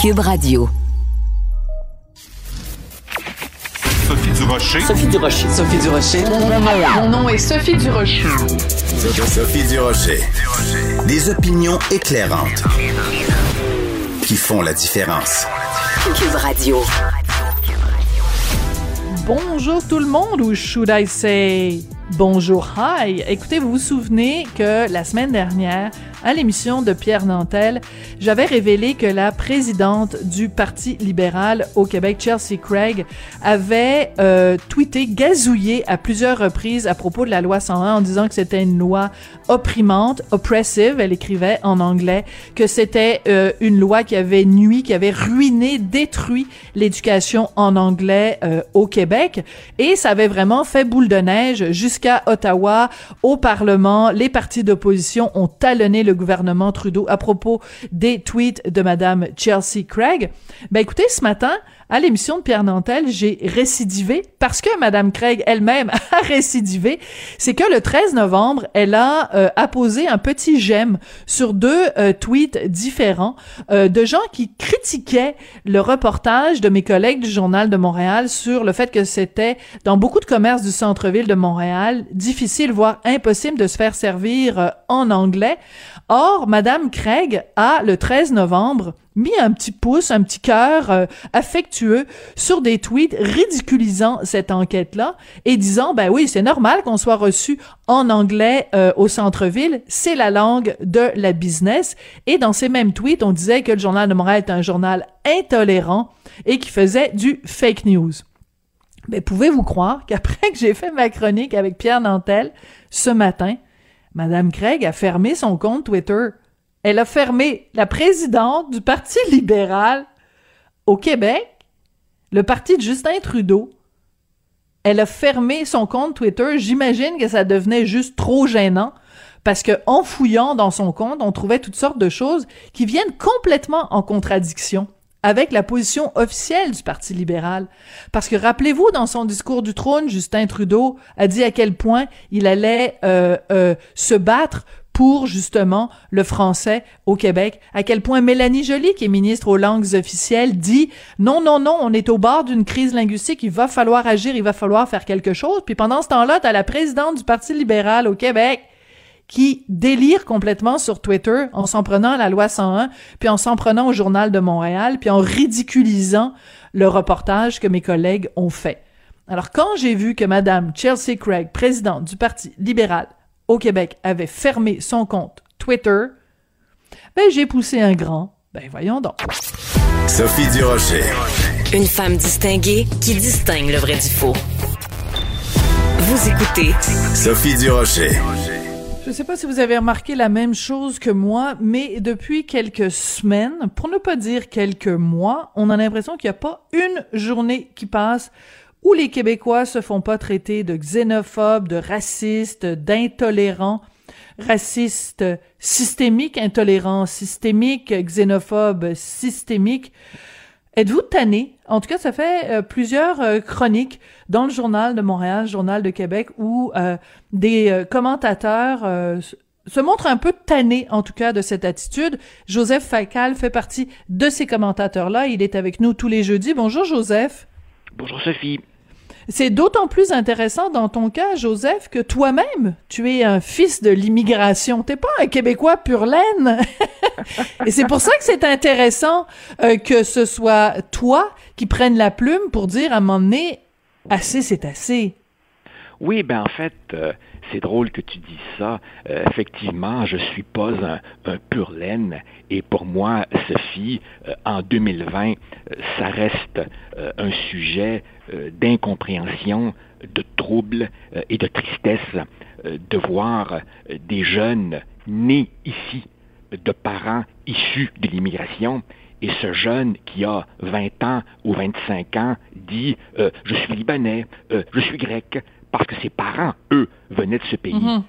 Cube Radio. Sophie Durocher. Sophie Durocher. Sophie Durocher. Mon nom est Sophie Durocher. Sophie Durocher. Des opinions éclairantes qui font la différence. Cube Radio. Bonjour tout le monde, ou should I say bonjour, hi? Écoutez, vous vous souvenez que la semaine dernière, à l'émission de Pierre Nantel, j'avais révélé que la présidente du Parti libéral au Québec, Chelsea Craig, avait euh, tweeté, gazouillé à plusieurs reprises à propos de la loi 101 en disant que c'était une loi opprimante, oppressive, elle écrivait en anglais, que c'était euh, une loi qui avait nuit, qui avait ruiné, détruit l'éducation en anglais euh, au Québec, et ça avait vraiment fait boule de neige jusqu'à Ottawa, au Parlement, les partis d'opposition ont talonné le gouvernement Trudeau à propos des tweets de Madame Chelsea Craig. Ben écoutez, ce matin, à l'émission de Pierre Nantel, j'ai récidivé parce que Madame Craig elle-même a récidivé. C'est que le 13 novembre, elle a euh, apposé un petit j'aime sur deux euh, tweets différents euh, de gens qui critiquaient le reportage de mes collègues du Journal de Montréal sur le fait que c'était dans beaucoup de commerces du centre-ville de Montréal difficile, voire impossible de se faire servir en anglais. Or, Madame Craig a, le 13 novembre, mis un petit pouce, un petit cœur euh, affectueux sur des tweets ridiculisant cette enquête-là et disant, ben oui, c'est normal qu'on soit reçu en anglais euh, au centre-ville, c'est la langue de la business. Et dans ces mêmes tweets, on disait que le Journal de Montréal est un journal intolérant et qui faisait du fake news. Mais pouvez-vous croire qu'après que j'ai fait ma chronique avec Pierre Nantel ce matin, Madame Craig a fermé son compte Twitter. Elle a fermé la présidente du Parti libéral au Québec, le parti de Justin Trudeau. Elle a fermé son compte Twitter. J'imagine que ça devenait juste trop gênant parce que en fouillant dans son compte, on trouvait toutes sortes de choses qui viennent complètement en contradiction avec la position officielle du Parti libéral. Parce que rappelez-vous, dans son discours du trône, Justin Trudeau a dit à quel point il allait euh, euh, se battre pour justement le français au Québec, à quel point Mélanie Joly, qui est ministre aux langues officielles, dit non, non, non, on est au bord d'une crise linguistique, il va falloir agir, il va falloir faire quelque chose. Puis pendant ce temps-là, t'as la présidente du Parti libéral au Québec qui délire complètement sur Twitter en s'en prenant à la loi 101, puis en s'en prenant au journal de Montréal, puis en ridiculisant le reportage que mes collègues ont fait. Alors quand j'ai vu que madame Chelsea Craig, présidente du Parti libéral au Québec, avait fermé son compte Twitter, ben j'ai poussé un grand. Ben voyons donc. Sophie Durocher. Une femme distinguée qui distingue le vrai du faux. Vous écoutez Sophie Durocher. Je ne sais pas si vous avez remarqué la même chose que moi, mais depuis quelques semaines, pour ne pas dire quelques mois, on a l'impression qu'il n'y a pas une journée qui passe où les Québécois se font pas traiter de xénophobes, de racistes, d'intolérants, racistes systémiques, intolérants systémiques, xénophobes systémiques. Êtes-vous tanné? En tout cas, ça fait euh, plusieurs euh, chroniques dans le journal de Montréal, journal de Québec, où euh, des commentateurs se montrent un peu tannés, en tout cas, de cette attitude. Joseph Facal fait partie de ces commentateurs-là. Il est avec nous tous les jeudis. Bonjour, Joseph. Bonjour, Sophie. C'est d'autant plus intéressant dans ton cas, Joseph, que toi-même, tu es un fils de l'immigration. T'es pas un Québécois pur laine. Et c'est pour ça que c'est intéressant euh, que ce soit toi qui prennes la plume pour dire à un moment donné, assez, c'est assez. Oui, ben en fait, euh, c'est drôle que tu dises ça. Euh, effectivement, je suis pas un, pur laine et pour moi, Sophie, en 2020, ça reste un sujet d'incompréhension, de trouble et de tristesse de voir des jeunes nés ici de parents issus de l'immigration et ce jeune qui a 20 ans ou 25 ans dit euh, Je suis libanais, euh, je suis grec, parce que ses parents, eux, venaient de ce pays. Mm-hmm.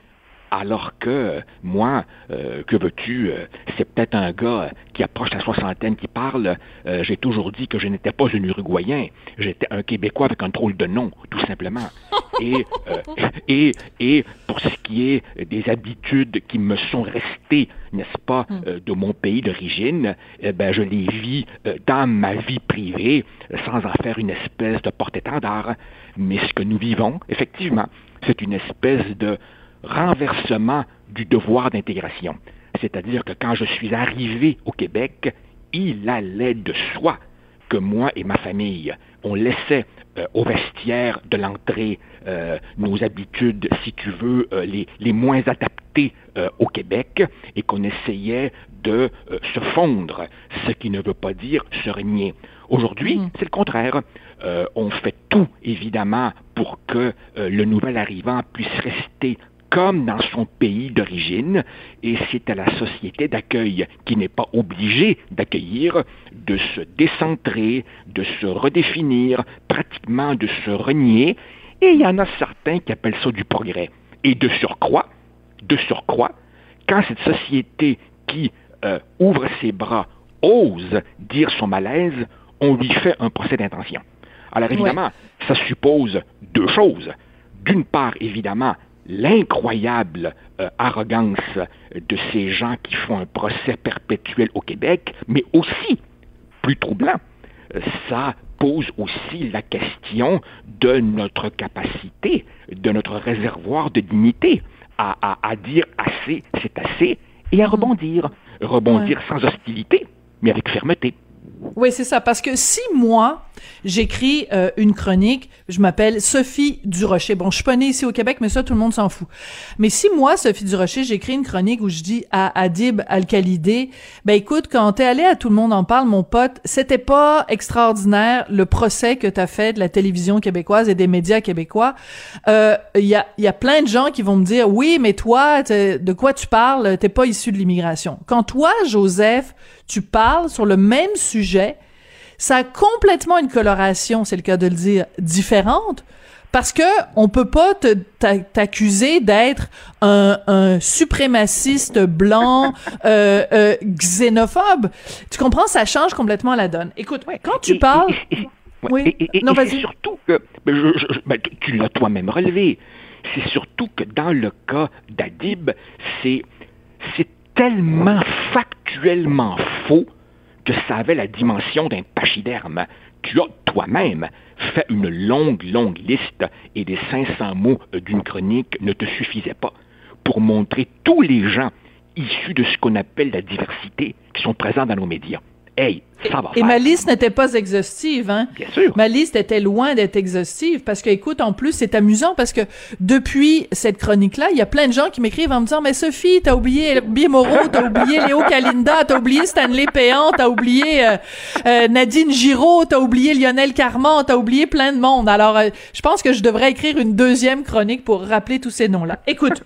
Alors que moi, euh, que veux-tu, c'est peut-être un gars qui approche la soixantaine qui parle. J'ai toujours dit que je n'étais pas un Uruguayen, j'étais un Québécois avec un drôle de nom, tout simplement. et, euh, et, et pour ce qui est des habitudes qui me sont restées, n'est-ce pas, Hmm. euh, de mon pays d'origine, eh ben, je les vis euh, dans ma vie privée sans en faire une espèce de porte-étendard. Mais ce que nous vivons, effectivement, c'est une espèce de renversement du devoir d'intégration. C'est-à-dire que quand je suis arrivé au Québec, il allait de soi que moi et ma famille, on laissait euh, au vestiaire de l'entrée euh, nos habitudes, si tu veux, euh, les, les moins adaptées euh, au Québec et qu'on essayait de euh, se fondre, ce qui ne veut pas dire se renier. Aujourd'hui, Mhm. c'est le contraire. Euh, on fait tout, évidemment, pour que euh, le nouvel arrivant puisse rester comme dans son pays d'origine, et c'est à la société d'accueil qui n'est pas obligée d'accueillir, de se décentrer, de se redéfinir, pratiquement de se renier, et il y en a certains qui appellent ça du progrès. Et de surcroît, de surcroît, quand cette société qui euh, ouvre ses bras ose dire son malaise, on lui fait un procès d'intention. Alors évidemment, ça suppose deux choses. D'une part, évidemment, l'incroyable euh, arrogance de ces gens qui font un procès perpétuel au Québec, mais aussi, plus troublant, ça pose aussi la question de notre capacité, de notre réservoir de dignité à, à- à dire assez, c'est assez, et à rebondir. Rebondir sans hostilité, mais avec fermeté. Oui, c'est ça. Parce que si moi, j'écris euh, une chronique, je m'appelle Sophie Durocher. Bon, je suis pas née ici au Québec, mais ça, tout le monde s'en fout. Mais si moi, Sophie Durocher, j'écris une chronique où je dis à Adib Al-Khalidé, ben écoute, quand t'es allé à Tout le monde en parle, mon pote, c'était pas extraordinaire le procès que t'as fait de la télévision québécoise et des médias québécois. Euh, Il y, a, y a plein de gens qui vont me dire, oui, mais toi, de quoi tu parles? T'es pas issu de l'immigration. Quand toi, Joseph, tu parles sur le même sujet, ça a complètement une coloration, c'est le cas de le dire, différente. Parce que on peut pas t'accuser d'être un, un suprémaciste blanc, euh, euh, xénophobe. Tu comprends, ça change complètement la donne. Écoute, quand tu Et- parles, et- et- Oui. Non, vas-y. surtout que, ben, je- je- je- ben, tu- tu l'as toi-même relevé, c'est surtout que dans le cas d'Adib, c'est c'est tellement factuellement faux que ça la dimension d'un pachyderme. Tu as toi-même fait une longue, longue liste et les 500 mots d'une chronique ne te suffisaient pas pour montrer tous les gens issus de ce qu'on appelle la diversité qui sont présents dans nos médias. Hey, ça va et faire. ma liste n'était pas exhaustive, hein. Bien sûr. Ma liste était loin d'être exhaustive parce que, écoute, en plus, c'est amusant parce que depuis cette chronique-là, il y a plein de gens qui m'écrivent en me disant, mais Sophie, t'as oublié Bill Moreau, t'as oublié Léo Kalinda, t'as oublié Stanley Péan, t'as oublié euh, euh, Nadine Giraud, t'as oublié Lionel Carman, t'as oublié plein de monde. Alors, euh, je pense que je devrais écrire une deuxième chronique pour rappeler tous ces noms-là. Écoute,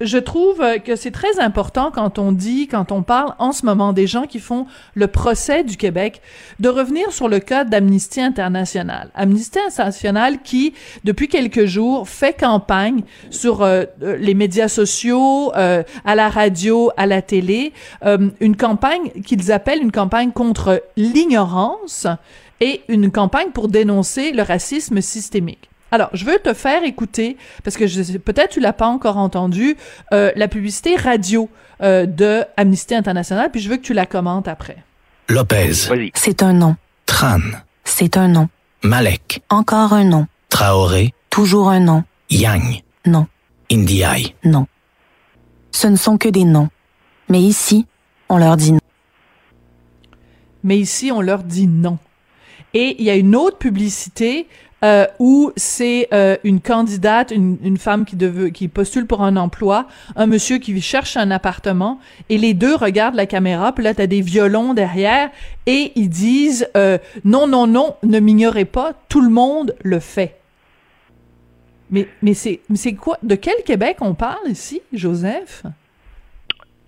je trouve que c'est très important quand on dit, quand on parle en ce moment des gens qui font le procès du Québec, de revenir sur le cas d'Amnesty International. Amnesty International qui, depuis quelques jours, fait campagne sur euh, euh, les médias sociaux, euh, à la radio, à la télé, une campagne qu'ils appellent une campagne contre l'ignorance et une campagne pour dénoncer le racisme systémique. Alors, je veux te faire écouter, parce que peut-être tu l'as pas encore entendu, la publicité radio euh, de Amnesty International, puis je veux que tu la commentes après. Lopez. C'est un nom. Tran, C'est un nom. Malek, Encore un nom. Traoré, Toujours un nom. Yang, Non. Indiaye. Non. Ce ne sont que des noms. Mais ici, on leur dit non. mais ici on leur dit non. Et il y a une autre publicité euh, où c'est euh, une candidate, une, femme qui, postule pour un emploi, un monsieur qui cherche un appartement, et les deux regardent la caméra, puis là, t'as des violons derrière, et ils disent euh, non, non, non, ne m'ignorez pas, tout le monde le fait. Mais, mais c'est quoi? De quel Québec on parle ici, Joseph?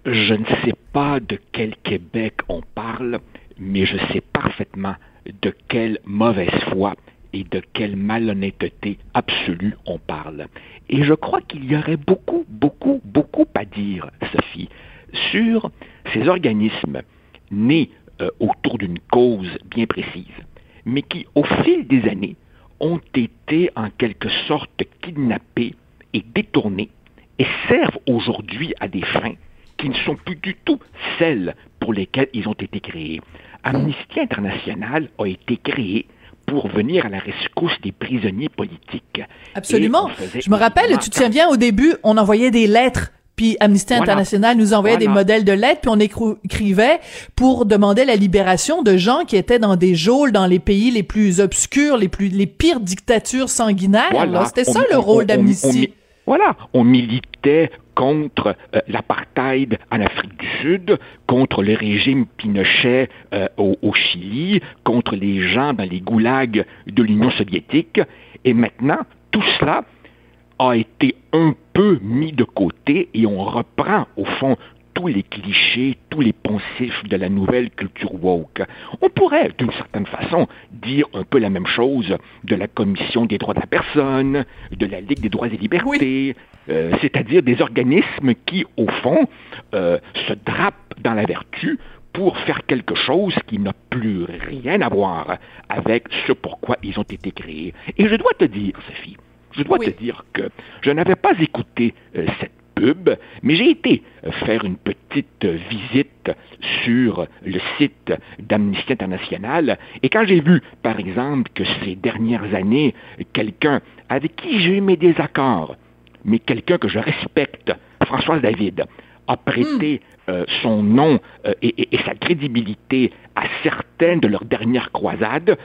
Je ne sais pas de quel Québec on parle, mais je sais parfaitement de quelle mauvaise foi et de quelle malhonnêteté absolue on parle. Et je crois qu'il y aurait beaucoup, beaucoup, beaucoup à dire, Sophie, sur ces organismes nés euh, autour d'une cause bien précise, mais qui, au fil des années, ont été en quelque sorte kidnappés et détournés et servent aujourd'hui à des fins qui ne sont plus du tout celles pour lesquelles ils ont été créés. Amnesty International a été créé pour venir à la rescousse des prisonniers politiques. Absolument. Je me rappelle, tu te souviens, au début, on envoyait des lettres puis Amnesty International nous envoyait des modèles de lettres, puis on écrivait pour demander la libération de gens qui étaient dans des geôles dans les pays les plus obscurs, les plus les pires dictatures sanguinaires. C'était ça le rôle d'Amnesty. Voilà, on militait contre euh, l'apartheid en Afrique du Sud, contre le régime Pinochet euh, au, au, Chili, contre les gens dans les goulags de l'Union soviétique. Et maintenant, tout cela a été un peu mis de côté et on reprend au fond tous les clichés, tous les poncifs de la nouvelle culture woke. On pourrait, d'une certaine façon, dire un peu la même chose de la Commission des droits de la personne, de la Ligue des droits et libertés, euh, c'est-à-dire des organismes qui, au fond, euh, se drapent dans la vertu pour faire quelque chose qui n'a plus rien à voir avec ce pourquoi ils ont été créés. Et je dois te dire, Sophie, je dois te dire que je n'avais pas écouté euh, cette pub, mais j'ai été euh, faire une petite euh, visite sur le site d'Amnesty International et quand j'ai vu, par exemple, que ces dernières années, quelqu'un avec qui j'ai eu mes désaccords, mais quelqu'un que je respecte, Françoise David, a prêté hmm. son nom et, et, sa crédibilité à certaines de leurs dernières croisades,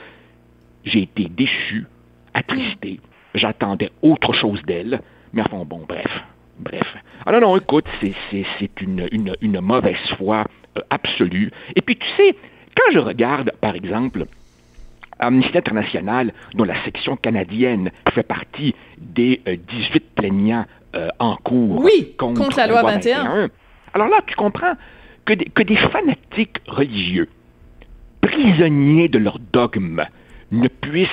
j'ai été déçu, attristé. J'attendais autre chose d'elle, mais enfin, bon, bref. Bref. Alors non, écoute, c'est une, une, une, mauvaise foi euh, absolue. Et puis, tu sais, quand je regarde, par exemple, Amnesty International, dont la section canadienne fait partie des 18 euh, plaignants euh, en cours oui, contre, la loi 21. Alors là, tu comprends que des, que des fanatiques religieux, prisonniers de leur dogme, ne puisse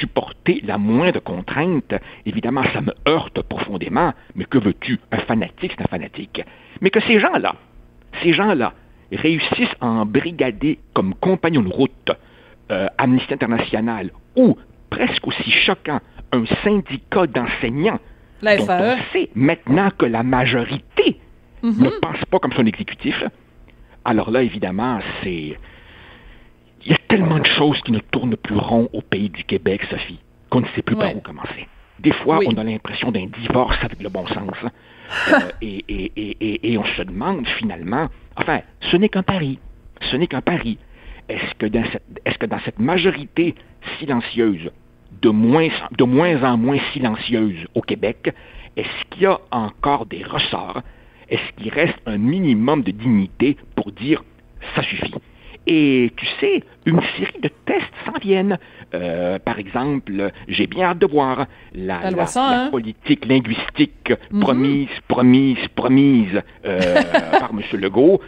supporter la moindre contrainte, évidemment, ça me heurte profondément, mais que veux-tu? Un fanatique, c'est un fanatique. Mais que ces gens-là, ces gens-là, réussissent à embrigader comme compagnon de route euh, Amnesty International ou, presque aussi choquant, un syndicat d'enseignants la dont on sait maintenant que la majorité mhm. ne pense pas comme son exécutif. Alors là, évidemment, c'est il y a tellement de choses qui ne tournent plus rond au pays du Québec, Sophie, qu'on ne sait plus par où commencer. Des fois, on a l'impression d'un divorce avec le bon sens. Hein. Euh, et, et, et, et, on se demande finalement, enfin, ce n'est qu'un pari. Ce n'est qu'un pari. Est-ce que, dans cette, est-ce que dans cette majorité silencieuse, de moins, de moins en moins silencieuse au Québec, est-ce qu'il y a encore des ressorts? Est-ce qu'il reste un minimum de dignité pour dire ça suffit? Et tu sais, une série de tests s'en viennent. Euh, par exemple, j'ai bien hâte de voir la, la, hein? politique linguistique mhm. promise, promise, promise euh, par M. Legault.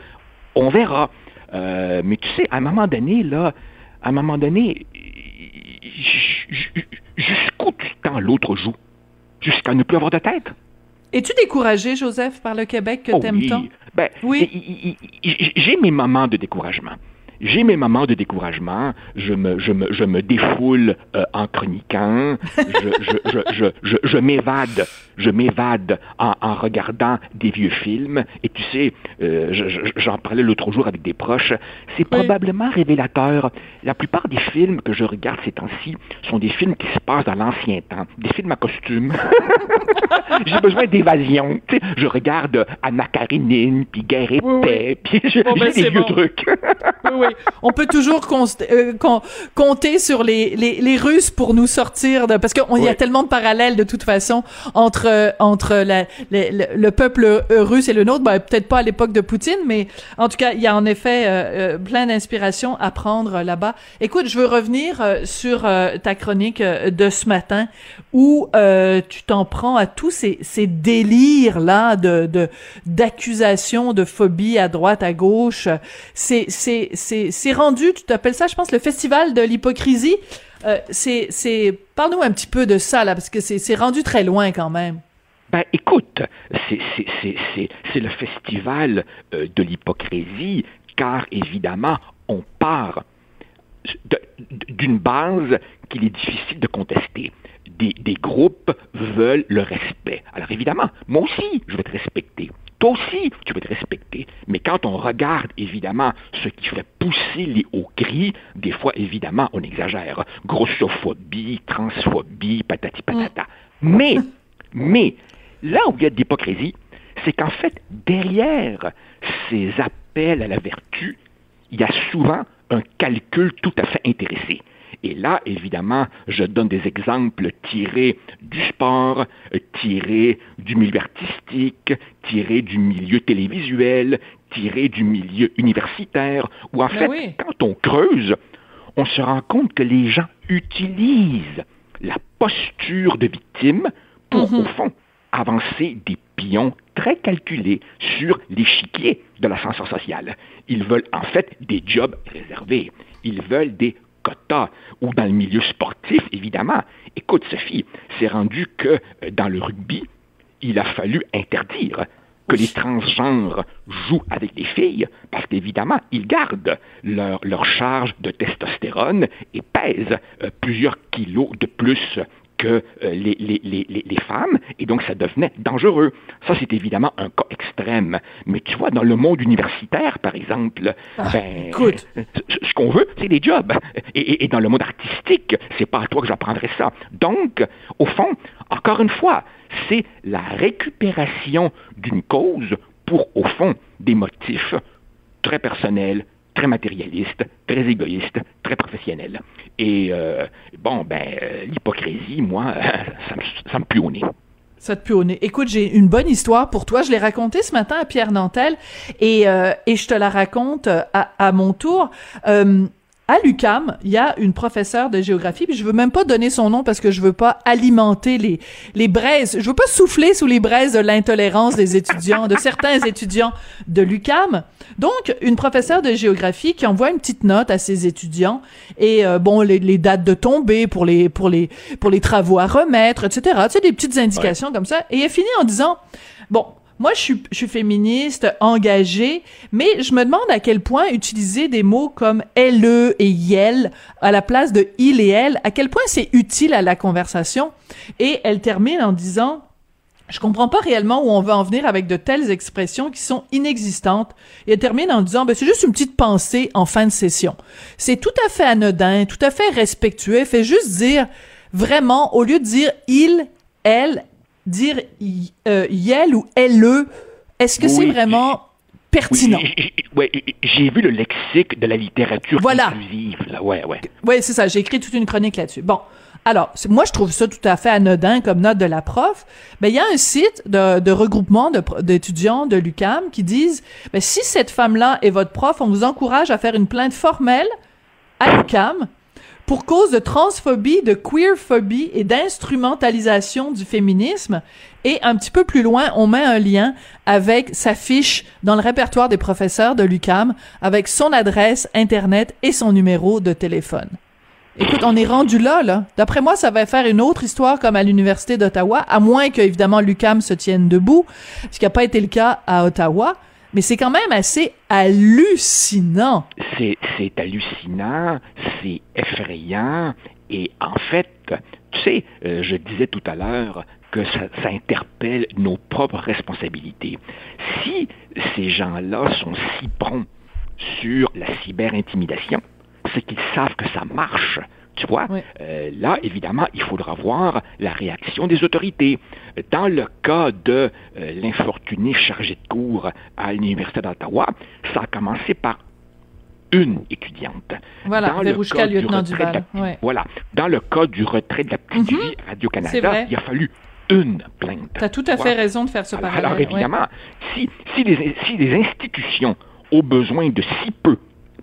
On verra. Euh, mais tu sais, à un moment donné, là, à un moment donné, jusqu'où tu tends l'autre joue? Jusqu'à ne plus avoir de tête? Es-tu découragé, Joseph, par le Québec que oh t'aimes tant? Ben, oui. J'ai mes moments de découragement. J'ai mes moments de découragement, je me, je me, je me défoule euh, en chroniquant, je, je, je, je, je m'évade, je m'évade en, en, regardant des vieux films. Et tu sais, euh, j'en parlais l'autre jour avec des proches, c'est probablement révélateur. La plupart des films que je regarde ces temps-ci sont des films qui se passent dans l'ancien temps, des films à costume. J'ai besoin d'évasion. Tu sais, je regarde Anna Karenine, puis Guerre et Paix, puis j'ai ben, des vieux trucs. oui, oui on peut toujours euh, compter sur les, les, Russes pour nous sortir de parce qu'il y a tellement de parallèles de toute façon entre entre le peuple russe et le nôtre. Ben, peut-être pas à l'époque de Poutine, mais en tout cas, il y a en effet euh, euh, plein d'inspiration à prendre là-bas. Écoute, je veux revenir sur ta chronique de ce matin où tu t'en prends à tous ces, ces délires là de d'accusations de, phobie à droite à gauche. C'est c'est c'est rendu, tu t'appelles ça, je pense, le festival de l'hypocrisie. Euh, c'est, c'est, parle-nous un petit peu de ça là, parce que c'est, c'est rendu très loin quand même. Ben, écoute, c'est, c'est, c'est, c'est le festival euh, de l'hypocrisie, car évidemment, on part d'une base qu'il est difficile de contester. Des, des, groupes veulent le respect. Alors évidemment, moi aussi, je vais te respecter. Toi aussi, tu veux te respecter. Mais quand on regarde, évidemment, ce qui fait pousser les hauts cris, des fois, évidemment, on exagère. Grossophobie, transphobie, patati patata. Mais, mais, là où il y a de l'hypocrisie, c'est qu'en fait, derrière ces appels à la vertu, il y a souvent un calcul tout à fait intéressé. Et là, évidemment, je donne des exemples tirés du sport, tirés du milieu artistique, tirés du milieu télévisuel, tirés du milieu universitaire, où en Ben fait, oui. quand on creuse, on se rend compte que les gens utilisent la posture de victime pour, au fond, avancer des pions très calculés sur l'échiquier de l'ascenseur social. Ils veulent en fait des jobs réservés. Ils veulent des quotas. Ou dans le milieu sportif, évidemment. Écoute, Sophie, c'est rendu que euh, dans le rugby, il a fallu interdire que les transgenres jouent avec des filles, parce qu'évidemment, ils gardent leur, leur charge de testostérone et pèsent euh, plusieurs kilos de plus que euh, les, les, les, les, femmes, et donc ça devenait dangereux. Ça, c'est évidemment un cas extrême. Mais tu vois, dans le monde universitaire, par exemple, Ah, ben, écoute. ce ce qu'on veut, c'est des jobs. Et, et- et dans le monde artistique, c'est pas à toi que j'apprendrai ça. Donc, au fond, encore une fois, c'est la récupération d'une cause pour, au fond, des motifs très personnels, très matérialistes, très égoïstes, très professionnels. Et euh, bon, ben, euh, l'hypocrisie, moi, ça me, ça me pue au nez. Ça te pue au nez. Écoute, j'ai une bonne histoire pour toi. Je l'ai racontée ce matin à Pierre Nantel et, euh, et je te la raconte euh, à, à mon tour. Euh, à l'UCAM, il y a une professeure de géographie, puis je veux même pas donner son nom parce que je veux pas alimenter les les braises, je veux pas souffler sous les braises de l'intolérance des étudiants, de certains étudiants de l'UCAM. Donc, une professeure de géographie qui envoie une petite note à ses étudiants et euh, bon les, les dates de tombée pour les pour les pour les travaux à remettre, etc. Tu sais des petites indications comme ça. Et elle finit en disant bon. Moi, je suis, je suis féministe, engagée, mais je me demande à quel point utiliser des mots comme LE et YEL à la place de il et elle, à quel point c'est utile à la conversation. Et elle termine en disant, je comprends pas réellement où on veut en venir avec de telles expressions qui sont inexistantes. Et elle termine en disant, ben, c'est juste une petite pensée en fin de session. C'est tout à fait anodin, tout à fait respectueux. Fait juste dire, vraiment, au lieu de dire il, elle, dire y- euh, yel ou elle, est-ce que c'est Oui, vraiment Oui, pertinent? j'ai- j'ai- ouais, j'ai vu le lexique de la littérature Voilà. inclusive. Là. Ouais, ouais. Oui, c'est ça. J'ai écrit toute une chronique là-dessus. Bon. Alors, moi, je trouve ça tout à fait anodin comme note de la prof. Ben, il y a un site de, de regroupement de d'étudiants de l'UCAM qui disent, ben, si cette femme-là est votre prof, on vous encourage à faire une plainte formelle à l'UCAM pour cause de transphobie, de queerphobie et d'instrumentalisation du féminisme. Et un petit peu plus loin, on met un lien avec sa fiche dans le répertoire des professeurs de l'UCAM avec son adresse Internet et son numéro de téléphone. Écoute, on est rendu là, là. D'après moi, ça va faire une autre histoire comme à l'Université d'Ottawa, à moins que, évidemment, l'UCAM se tienne debout, ce qui n'a pas été le cas à Ottawa. Mais c'est quand même assez hallucinant. C'est, hallucinant, c'est effrayant, et en fait, tu sais, euh, je disais tout à l'heure que ça, ça interpelle nos propres responsabilités. Si ces gens-là sont si prompts sur la cyberintimidation, c'est qu'ils savent que ça marche. Tu vois, Oui. Euh, là, évidemment, il faudra voir la réaction des autorités. Dans le cas de euh, l'infortuné chargé de cours à l'Université d'Ottawa, ça a commencé par une étudiante. Voilà, Dans le cas du lieutenant de la Ouais. Voilà. Dans le cas du retrait de la petite vie à C'est Radio-Canada, il a fallu une plainte. T'as tout à Tu fait raison de faire ce parallèle. alors, évidemment, si, si, les, si les institutions ont besoin de si peu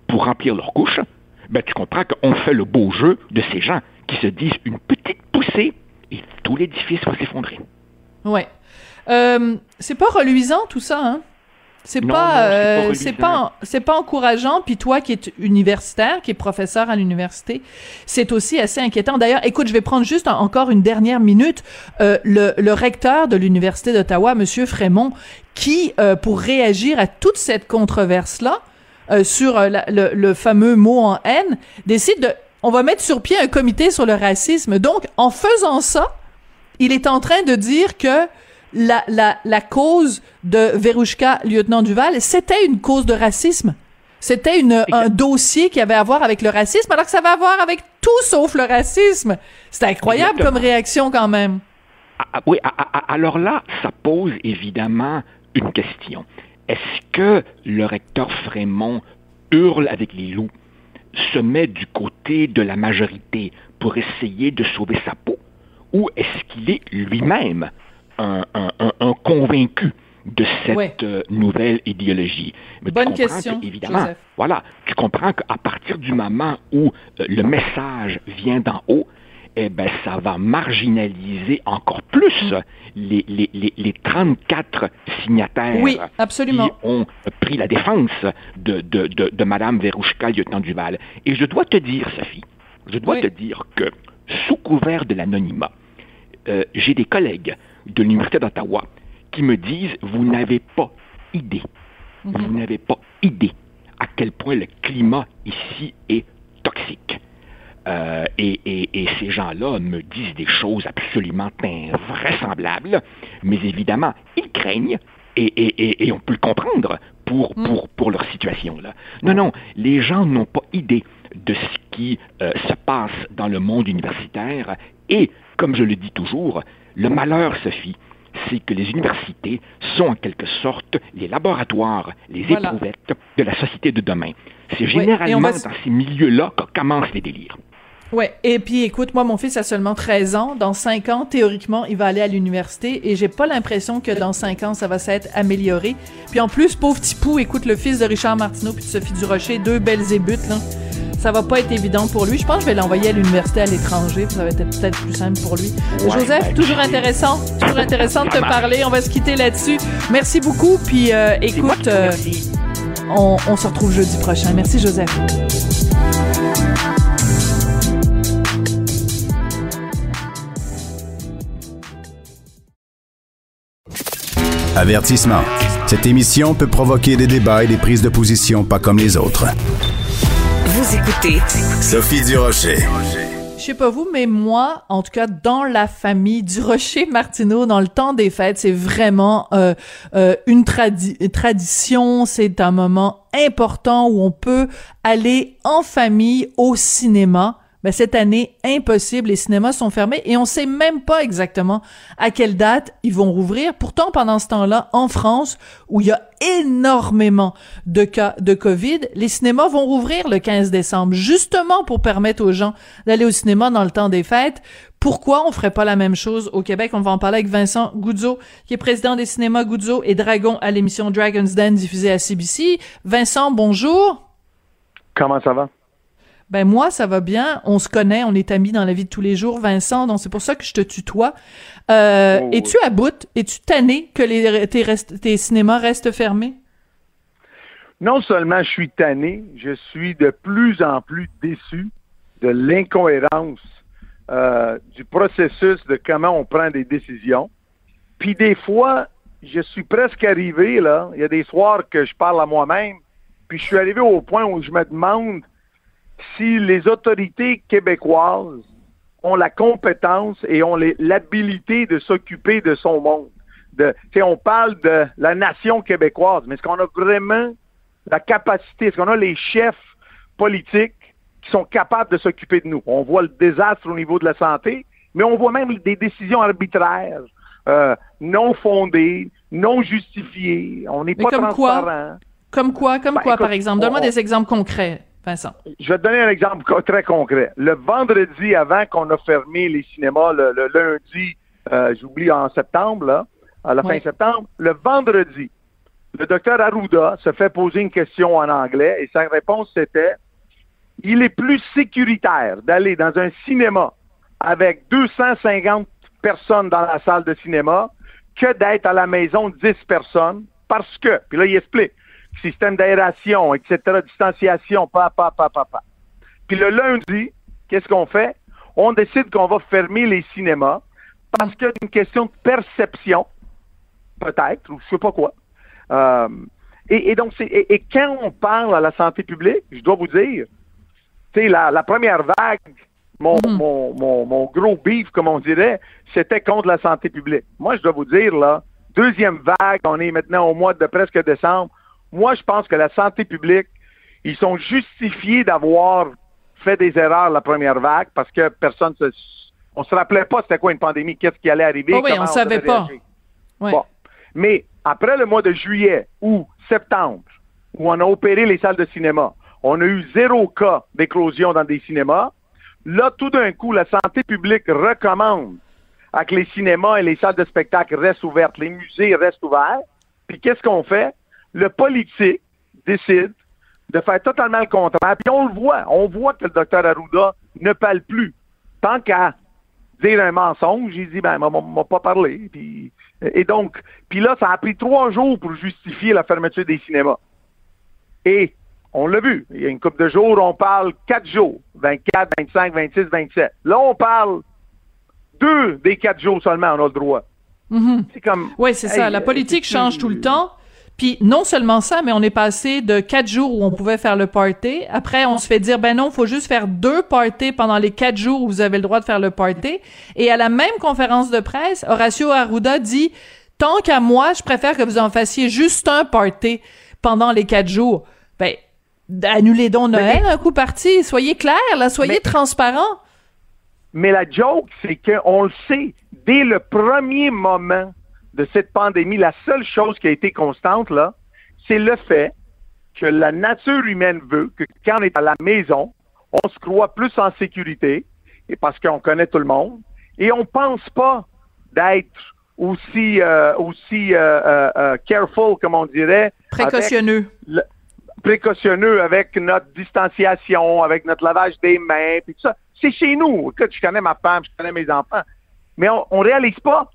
pour remplir leur couche, ben, tu comprends qu'on fait le beau jeu de ces gens qui se disent une petite poussée et tout l'édifice va s'effondrer. Ouais. Euh, c'est pas reluisant tout ça, hein? C'est pas, c'est pas euh, c'est pas, c'est pas encourageant. Puis toi, qui es universitaire, qui est professeur à l'université, c'est aussi assez inquiétant. D'ailleurs, écoute, je vais prendre juste en- encore une dernière minute. Euh, le, le recteur de l'université d'Ottawa, Monsieur Frémont, qui, euh, pour réagir à toute cette controverse là, euh, sur euh, la- le, le fameux mot en haine, décide de on va mettre sur pied un comité sur le racisme. Donc, en faisant ça, il est en train de dire que la, la, la cause de Verouchka, lieutenant Duval, c'était une cause de racisme. C'était une, un dossier qui avait à voir avec le racisme, alors que ça avait à voir avec tout sauf le racisme. C'est incroyable comme réaction quand même. Ah, ah, oui, ah, alors là, ça pose évidemment une question. Est-ce que le recteur Frémont hurle avec les loups, se met du côté de la majorité pour essayer de sauver sa peau, ou est-ce qu'il est, lui-même un, convaincu de cette euh, nouvelle idéologie? Bonne question, évidemment, voilà, tu comprends qu'à partir du moment où euh, le message vient d'en haut, eh ben, ça va marginaliser encore plus les, les, les, 34 signataires oui, absolument. qui ont pris la défense de, de, de, de Mme Verouchka, lieutenant Duval. Et je dois te dire, Sophie, je dois te dire que sous couvert de l'anonymat, euh, j'ai des collègues de l'Université d'Ottawa qui me disent, vous n'avez pas idée, mhm. vous n'avez pas idée à quel point le climat ici est toxique. Euh, et, ces gens-là me disent des choses absolument invraisemblables, mais évidemment, ils craignent, et, on peut le comprendre pour, mm. pour, pour leur situation. là. Non, non, les gens n'ont pas idée de ce qui euh, se passe dans le monde universitaire, et, comme je le dis toujours, le malheur, Sophie, c'est que les universités sont en quelque sorte les laboratoires, les éprouvettes de la société de demain. C'est généralement dans ces milieux-là que commencent les délires. Ouais. Et puis, écoute, moi, mon fils a seulement 13 ans. Dans 5 ans, théoriquement, il va aller à l'université et j'ai pas l'impression que dans 5 ans, ça va s'être amélioré. Puis en plus, pauvre Tipou, écoute, le fils de Richard Martineau puis de Sophie Durocher, deux belles ébutes, là. Ça va pas être évident pour lui. Je pense que je vais l'envoyer à l'université à l'étranger. Ça va être peut-être plus simple pour lui. Joseph, ben, toujours intéressant. Toujours intéressant de te parler. On va se quitter là-dessus. Merci beaucoup. Puis, euh, écoute, euh, on, on se retrouve jeudi prochain. Merci, Joseph. Avertissement. Cette émission peut provoquer des débats et des prises de position pas comme les autres. Vous écoutez Sophie Durocher. Je sais pas vous, mais moi, en tout cas, dans la famille du Rocher Martineau, dans le temps des fêtes, c'est vraiment euh, euh, une tradition. C'est un moment important où on peut aller en famille au cinéma ben cette année, impossible, les cinémas sont fermés et on sait même pas exactement à quelle date ils vont rouvrir. Pourtant, pendant ce temps-là, en France, où il y a énormément de cas de COVID, les cinémas vont rouvrir le 15 décembre, justement pour permettre aux gens d'aller au cinéma dans le temps des fêtes. Pourquoi on ferait pas la même chose au Québec? On va en parler avec Vincent Goudzo, qui est président des cinémas Goudzo et Dragon à l'émission Dragon's Den diffusée à CBC. Vincent, bonjour. Comment ça va? Ben moi, ça va bien. On se connaît, on est amis dans la vie de tous les jours, Vincent. Donc c'est pour ça que je te tutoie. Euh, oh, Es-tu à bout? Es-tu tanné que les, tes, tes cinémas restent fermés? Non seulement je suis tanné, je suis de plus en plus déçu de l'incohérence euh, du processus de comment on prend des décisions. Puis des fois, je suis presque arrivé là. Il y a des soirs que je parle à moi-même. Puis je suis arrivé au point où je me demande si les autorités québécoises ont la compétence et ont l'habilité de s'occuper de son monde. De, on parle de la nation québécoise, mais est-ce qu'on a vraiment la capacité, est-ce qu'on a les chefs politiques qui sont capables de s'occuper de nous? On voit le désastre au niveau de la santé, mais on voit même des décisions arbitraires, euh, non fondées, non justifiées. On n'est pas comme transparent. Quoi? Comme quoi? Comme ben, quoi, par exemple? Donne-moi des exemples concrets. Vincent. Je vais te donner un exemple très concret. Le vendredi, avant qu'on a fermé les cinémas, le, lundi, euh, j'oublie en septembre, là, à la fin septembre, le vendredi, le docteur Arruda se fait poser une question en anglais et sa réponse c'était il est plus sécuritaire d'aller dans un cinéma avec 250 personnes dans la salle de cinéma que d'être à la maison 10 personnes parce que, puis là il explique, système d'aération, etc., distanciation, pa, pa, pa, pa, pa. Puis le lundi, qu'est-ce qu'on fait? On décide qu'on va fermer les cinémas parce qu'il y a une question de perception, peut-être, ou je sais pas quoi. Euh, et, donc, et, quand on parle à la santé publique, je dois vous dire, tu sais, la, la première vague, mon, mon, mon, mon gros beef, comme on dirait, c'était contre la santé publique. Moi, je dois vous dire, là, deuxième vague, on est maintenant au mois de presque décembre. Moi, je pense que la santé publique, ils sont justifiés d'avoir fait des erreurs la première vague parce que personne se, on se rappelait pas c'était quoi une pandémie, qu'est-ce qui allait arriver. Oh oui, on savait pas. Ouais. Bon. Mais après le mois de juillet ou septembre, où on a opéré les salles de cinéma, on a eu zéro cas d'éclosion dans des cinémas. Là, tout d'un coup, la santé publique recommande à que les cinémas et les salles de spectacle restent ouvertes, les musées restent ouverts. Puis qu'est-ce qu'on fait? Le politique décide de faire totalement le contraire. Puis on le voit. On voit que le docteur Arruda ne parle plus. Tant qu'à dire un mensonge, il dit, ben, m'a- pas parlé. Puis, et donc, puis là, ça a pris trois jours pour justifier la fermeture des cinémas. Et on l'a vu. Il y a une couple de jours, on parle quatre jours. 24, 25, 26, 27. Là, on parle deux des quatre jours seulement, on a le droit. Mhm. C'est comme. Oui, c'est ça. La politique change tout le temps. Puis non seulement ça, mais on est passé de quatre jours où on pouvait faire le party. Après, on se fait dire, ben non, faut juste faire deux parties pendant les quatre jours où vous avez le droit de faire le party. Et à la même conférence de presse, Horacio Arruda dit, tant qu'à moi, je préfère que vous en fassiez juste un party pendant les quatre jours. Ben, annulez donc Noël, un coup parti. Soyez clair, là, soyez Mais- transparent. Mais la joke, c'est qu'on le sait, dès le premier moment de cette pandémie, la seule chose qui a été constante, là, c'est le fait que la nature humaine veut que quand on est à la maison, on se croit plus en sécurité, et parce qu'on connaît tout le monde, et on pense pas d'être aussi, euh, aussi euh, euh, careful, comme on dirait, avec Précautionneux. le- précautionneux avec notre distanciation, avec notre lavage des mains, puis tout ça. C'est chez nous. Écoute, je connais ma femme, je connais mes enfants. Mais on, on réalise pas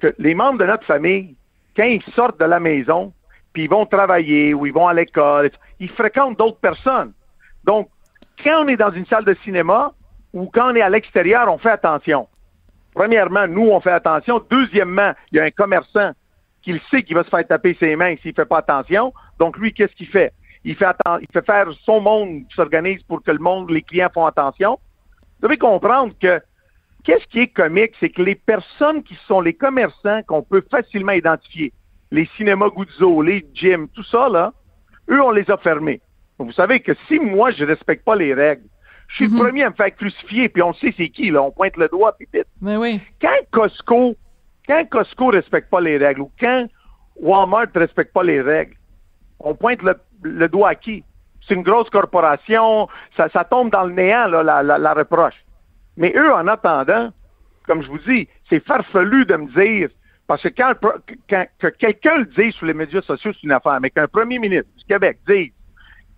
que les membres de notre famille, quand ils sortent de la maison, puis ils vont travailler ou ils vont à l'école, ils fréquentent d'autres personnes. Donc, quand on est dans une salle de cinéma ou quand on est à l'extérieur, on fait attention. Premièrement, nous, on fait attention. Deuxièmement, il y a un commerçant qui sait qu'il va se faire taper ses mains s'il fait pas attention. Donc, lui, qu'est-ce qu'il fait? Il fait, il fait faire son monde s'organise pour que le monde, les clients font attention. Vous devez comprendre que qu'est-ce qui est comique, c'est que les personnes qui sont les commerçants qu'on peut facilement identifier, les cinémas Guzzo, les gyms, tout ça, là, eux, on les a fermés. Donc, vous savez que si moi, je respecte pas les règles, je suis le premier à me faire crucifier, puis on sait c'est qui, là, on pointe le doigt, puis vite Mais oui. quand Costco, quand Costco respecte pas les règles ou quand Walmart respecte pas les règles, on pointe le, le doigt à qui? C'est une grosse corporation, ça, ça tombe dans le néant, là, la, la, la reproche. Mais eux, en attendant, comme je vous dis, c'est farfelu de me dire, parce que quand, quand- que quelqu'un le dise sur les médias sociaux, c'est une affaire, mais qu'un premier ministre du Québec dise,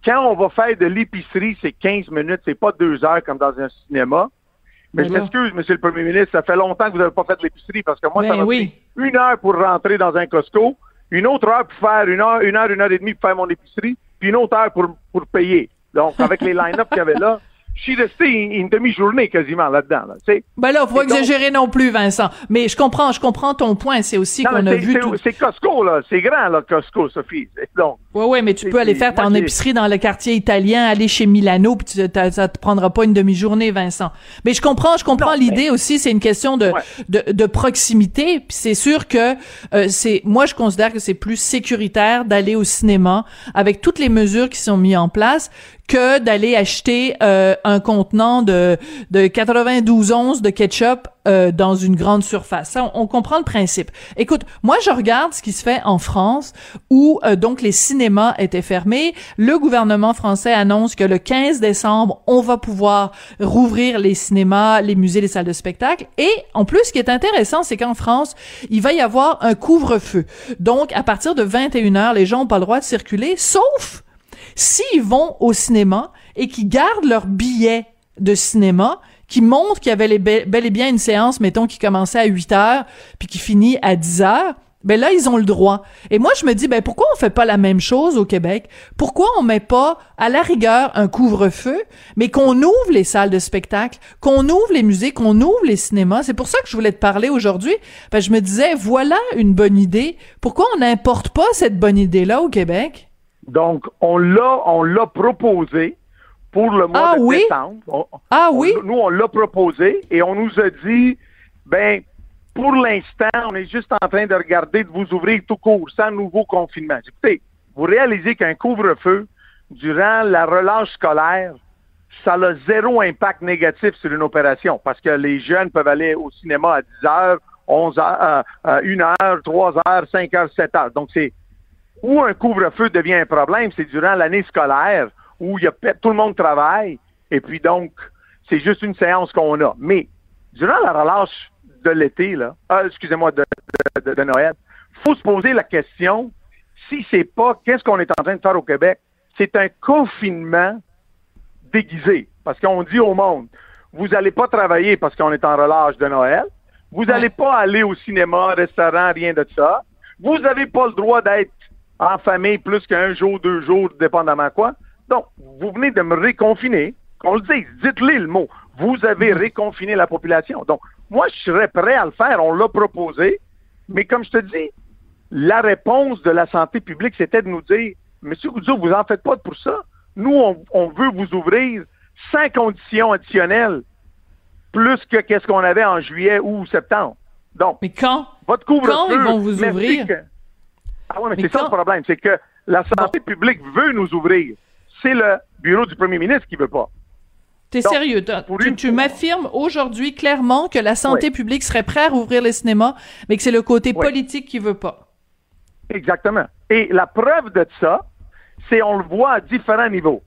quand on va faire de l'épicerie, c'est 15 minutes, c'est pas deux heures comme dans un cinéma. Mais je m'excuse, Monsieur le Premier ministre, ça fait longtemps que vous n'avez pas fait de l'épicerie parce que moi, ça m'a oui. pris une heure pour rentrer dans un Costco, une autre heure pour faire une heure, une heure, une heure et demie pour faire mon épicerie, puis une autre heure pour, pour payer. Donc, avec les line-up qu'il y avait là, je suis resté une, demi-journée quasiment là-dedans. Là, tu sais. Ben là, faut donc- exagérer non plus, Vincent. Mais je comprends, je comprends ton point. C'est aussi qu'on a vu tout. C'est Costco, là. C'est grand, là, Costco, Sophie. Donc, Ouais, ouais, mais tu peux aller faire ton épicerie dans le quartier italien, aller chez Milano, puis ça te prendra pas une demi-journée, Vincent. Mais je comprends, je comprends l'idée aussi. C'est une question de, Ouais. de, de proximité. Puis c'est sûr que euh, c'est, moi, je considère que c'est plus sécuritaire d'aller au cinéma avec toutes les mesures qui sont mises en place que d'aller acheter euh, un contenant de, de 92 onces de ketchup euh, dans une grande surface. Ça, on, comprend le principe. Écoute, moi, je regarde ce qui se fait en France, où euh, donc les cinémas étaient fermés. Le gouvernement français annonce que le 15 décembre, on va pouvoir rouvrir les cinémas, les musées, les salles de spectacle. Et en plus, ce qui est intéressant, c'est qu'en France, il va y avoir un couvre-feu. Donc, à partir de 21 heures, les gens n'ont pas le droit de circuler, sauf s'ils vont au cinéma et qu'ils gardent leur billet de cinéma, qui montre qu'il y avait bel et bien une séance, mettons, qui commençait à 8 heures, puis qui finit à 10 heures, ben là, ils ont le droit. Et moi, je me dis, ben pourquoi on fait pas la même chose au Québec? Pourquoi on met pas, à la rigueur, un couvre-feu, mais qu'on ouvre les salles de spectacle, qu'on ouvre les musées, qu'on ouvre les cinémas? C'est pour ça que je voulais te parler aujourd'hui. Ben, je me disais, voilà une bonne idée. Pourquoi on n'importe pas cette bonne idée-là au Québec? Donc, on l'a, on l'a proposé pour le mois Ah de oui? décembre. On- Ah on- oui? nous, on l'a proposé et on nous a dit, ben, pour l'instant, on est juste en train de regarder de vous ouvrir tout court, sans nouveau confinement. Écoutez, vous réalisez qu'un couvre-feu, durant la relâche scolaire, ça a zéro impact négatif sur une opération parce que les jeunes peuvent aller au cinéma à 10 heures, 11 heures, euh, euh, 1 heure, 3 heures, 5 heures, 7 heures. Donc, c'est où un couvre-feu devient un problème, c'est durant l'année scolaire où y a, tout le monde travaille et puis donc, c'est juste une séance qu'on a. Mais durant la relâche de l'été, là, ah, excusez-moi, de, de, de- de Noël, faut se poser la question si c'est pas qu'est-ce qu'on est en train de faire au Québec? C'est un confinement déguisé. Parce qu'on dit au monde, vous n'allez pas travailler parce qu'on est en relâche de Noël. Vous n'allez pas aller au cinéma, restaurant, rien de ça. Vous n'avez pas le droit d'être en famille plus qu'un jour, deux jours, dépendamment quoi. Donc, vous venez de me réconfiner. Qu'on le dise, dites-le le mot. Vous avez réconfiné la population. Donc, moi, je serais prêt à le faire. On l'a proposé. Mais comme je te dis, la réponse de la santé publique, c'était de nous dire, Monsieur Goudzot, vous en faites pas pour ça. Nous, on, on veut vous ouvrir sans conditions additionnelles, plus que qu'est-ce qu'on avait en juillet ou septembre. Donc, Mais quand? votre couvre-feu. Quand ils vont vous ouvrir? Ah ouais, mais, Mais c'est ça le problème, c'est que la santé publique veut nous ouvrir. C'est le bureau du premier ministre qui veut pas. T'es Donc, sérieux? Tu, tu m'affirmes aujourd'hui clairement que la santé Oui. publique serait prête à rouvrir les cinémas, mais que c'est le côté Oui. politique qui veut pas. Exactement. Et la preuve de ça, c'est on le voit à différents niveaux.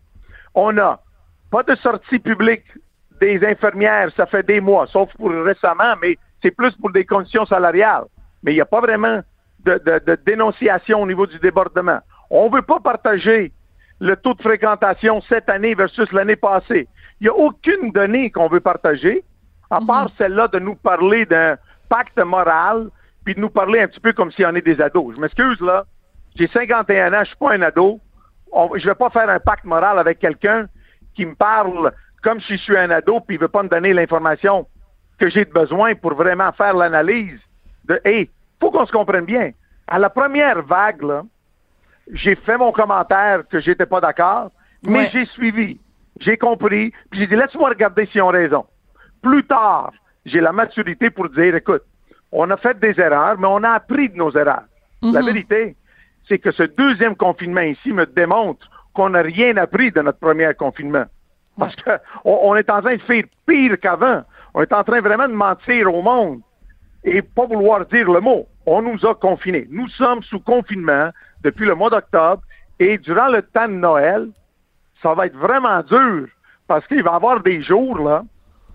On a pas de sortie publique des infirmières, ça fait des mois, sauf pour récemment, mais c'est plus pour des conditions salariales. Mais il n'y a pas vraiment de, de- de dénonciation au niveau du débordement. On ne veut pas partager le taux de fréquentation cette année versus l'année passée. Il n'y a aucune donnée qu'on veut partager, à part celle-là de nous parler d'un pacte moral, puis de nous parler un petit peu comme si on est des ados. Je m'excuse, là. J'ai 51 ans, je suis pas un ado. On- je vais pas faire un pacte moral avec quelqu'un qui me parle comme si je suis un ado, puis il veut pas me donner l'information que j'ai besoin pour vraiment faire l'analyse de, hey, faut qu'on se comprenne bien. À la première vague, j'ai fait mon commentaire que j'étais pas d'accord, mais Ouais. j'ai suivi, j'ai compris, puis j'ai dit, laisse-moi regarder s'ils ont raison. Plus tard, j'ai la maturité pour dire, écoute, on a fait des erreurs, mais on a appris de nos erreurs. La vérité, c'est que ce deuxième confinement ici me démontre qu'on n'a rien appris de notre premier confinement. Parce qu'on on est en train de faire pire qu'avant. On est en train vraiment de mentir au monde et pas vouloir dire le mot. On nous a confinés. Nous sommes sous confinement depuis le mois d'octobre et durant le temps de Noël, ça va être vraiment dur parce qu'il va y avoir des jours là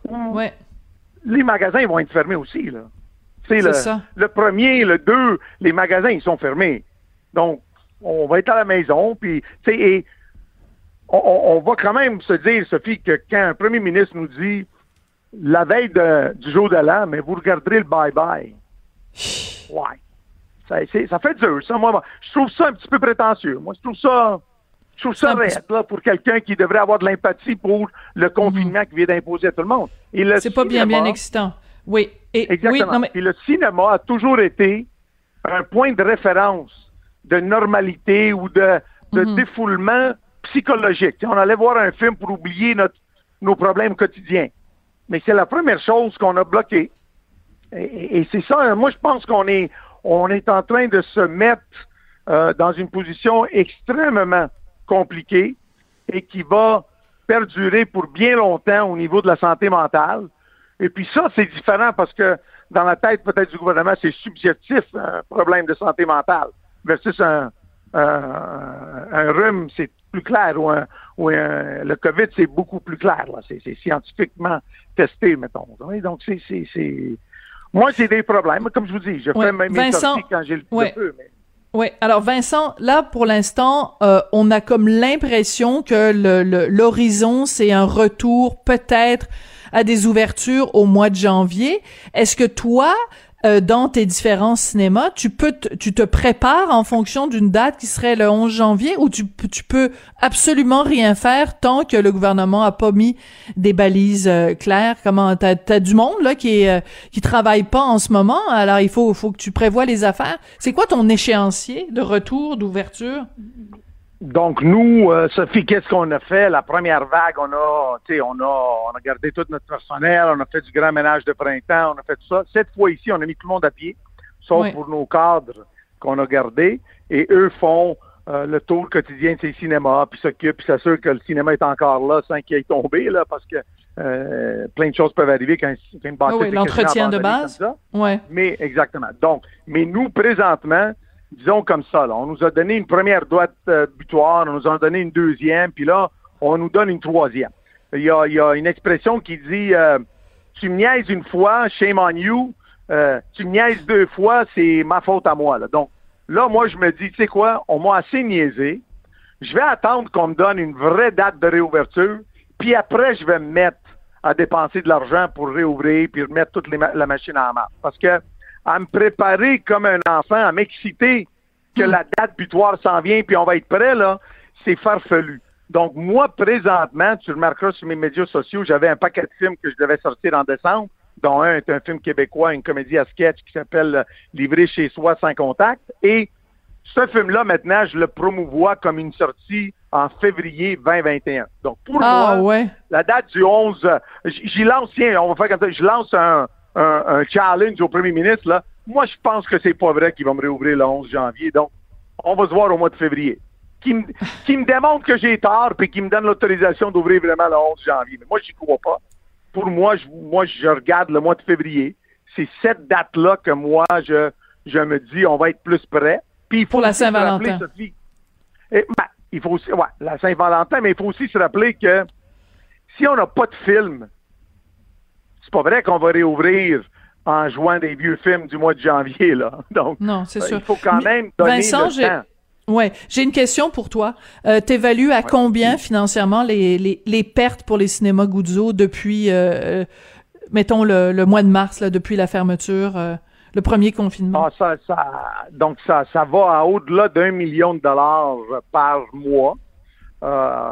où Ouais. les magasins vont être fermés aussi. Là. C'est le, ça. le premier, le deux, les magasins ils sont fermés. Donc, on va être à la maison, puis, tu sais, et on va quand même se dire, Sophie, que quand un premier ministre nous dit la veille de- du jour de l'an, mais vous regarderez le bye-bye. Ouais. Ça, ça fait dur, ça. Moi, je trouve ça un petit peu prétentieux. Moi, je trouve ça. Je trouve ça raide, là, pour quelqu'un qui devrait avoir de l'empathie pour le confinement qui vient d'imposer à tout le monde. Et le. C'est pas bien, bien excitant. Oui. Et, Exactement. oui, non, mais, Puis le cinéma a toujours été un point de référence de normalité ou de, de Mhm. défoulement psychologique. On allait voir un film pour oublier notre, nos problèmes quotidiens. Mais c'est la première chose qu'on a bloquée. Et, c'est ça, hein, moi je pense qu'on est, on est en train de se mettre euh, dans une position extrêmement compliquée et qui va perdurer pour bien longtemps au niveau de la santé mentale. Et puis ça, c'est différent parce que dans la tête peut-être du gouvernement, c'est subjectif, un problème de santé mentale, versus un, un, un rhume, c'est plus clair, ou, un, ou un- le COVID, c'est beaucoup plus clair. là. C'est, c'est scientifiquement testé, mettons. Oui, donc, c'est, c'est, c'est... Moi, j'ai des problèmes. Comme je vous dis, je Ouais, fais mes, mes Vincent, quand j'ai le, le ouais. peu. Mais... Oui, alors Vincent, là pour l'instant, euh, on a comme l'impression que l'horizon c'est un retour peut-être à des ouvertures au mois de janvier. Est-ce que toi, euh, dans tes différents cinémas, tu peux te, tu te prépares en fonction d'une date qui serait le 11 janvier ou tu, peux absolument rien faire tant que le gouvernement a pas mis des balises euh, claires? Comment t'as as du monde là qui est, euh, travaille pas en ce moment, alors il faut faut que tu prévois les affaires. C'est quoi ton échéancier de retour d'ouverture? Donc, nous, euh, Sophie, qu'est-ce qu'on a fait? La première vague, on a, tu sais, on a, on a gardé tout notre personnel, on a fait du grand ménage de printemps, on a fait tout ça. Cette fois ici, on a mis tout le monde à pied, sauf Oui. pour nos cadres qu'on a gardés. Et eux font euh, le tour quotidien de ces cinémas, puis s'occupent, puis s'assurent que le cinéma est encore là sans qu'il ait tombé, là, parce que euh, plein de choses peuvent arriver quand, quand une bâtisse Ah oui, l'entretien de base. abandonnée comme ça. Ouais. Mais exactement. Donc, mais nous, présentement, disons comme ça, là, on nous a donné une première droite euh, butoir, on nous a donné une deuxième, puis là, on nous donne une troisième. Il y a, une expression qui dit euh, Tu me niaises une fois, shame on you. Euh, tu me niaises deux fois, c'est ma faute à moi. Donc, là, moi, je me dis, tu sais quoi, on m'a assez niaisé. Je vais attendre qu'on me donne une vraie date de réouverture, puis après, je vais me mettre à dépenser de l'argent pour réouvrir, puis remettre toute les la machine en marche. Parce que à me préparer comme un enfant, à m'exciter que la date butoir s'en vient, puis on va être prêt, là, c'est farfelu. Donc, moi, présentement, tu remarqueras sur mes médias sociaux, j'avais un paquet de films que je devais sortir en décembre, dont un est un film québécois, une comédie à sketch qui s'appelle Livré chez soi sans contact. Et ce film-là, maintenant, je le promouvois comme une sortie en février 2021. Donc, pour Ah moi, ouais. la date du 11, euh, j- j'y lance, tiens, on va faire comme ça, je lance un, un, un challenge au premier ministre, là. Moi, je pense que c'est pas vrai qu'il va me réouvrir le 11 janvier. Donc, on va se voir au mois de février. Qui me, qui me démontre que j'ai tort puis qui me donne l'autorisation d'ouvrir vraiment le 11 janvier. Mais moi, j'y crois pas. Pour moi, je, moi, je regarde le mois de février. C'est cette date-là que moi, je, je me dis, on va être plus prêt. Puis il faut Pour la Saint-Valentin. ben, il faut aussi, ouais, la Saint-Valentin, mais il faut aussi se rappeler que si on n'a pas de film, c'est pas vrai qu'on va réouvrir en jouant des vieux films du mois de janvier, là. Donc, Non, c'est euh, sûr. il faut quand même donner Vincent, le temps. Ouais, j'ai une question pour toi. Euh, T'évalues à combien financièrement les, les, les pertes pour les cinémas Guzzo depuis, euh, euh, mettons, le, le mois de mars, là, depuis la fermeture, euh, le premier confinement? Ah, ça, ça, donc, ça, ça va à au-delà d'un million de dollars par mois. Euh,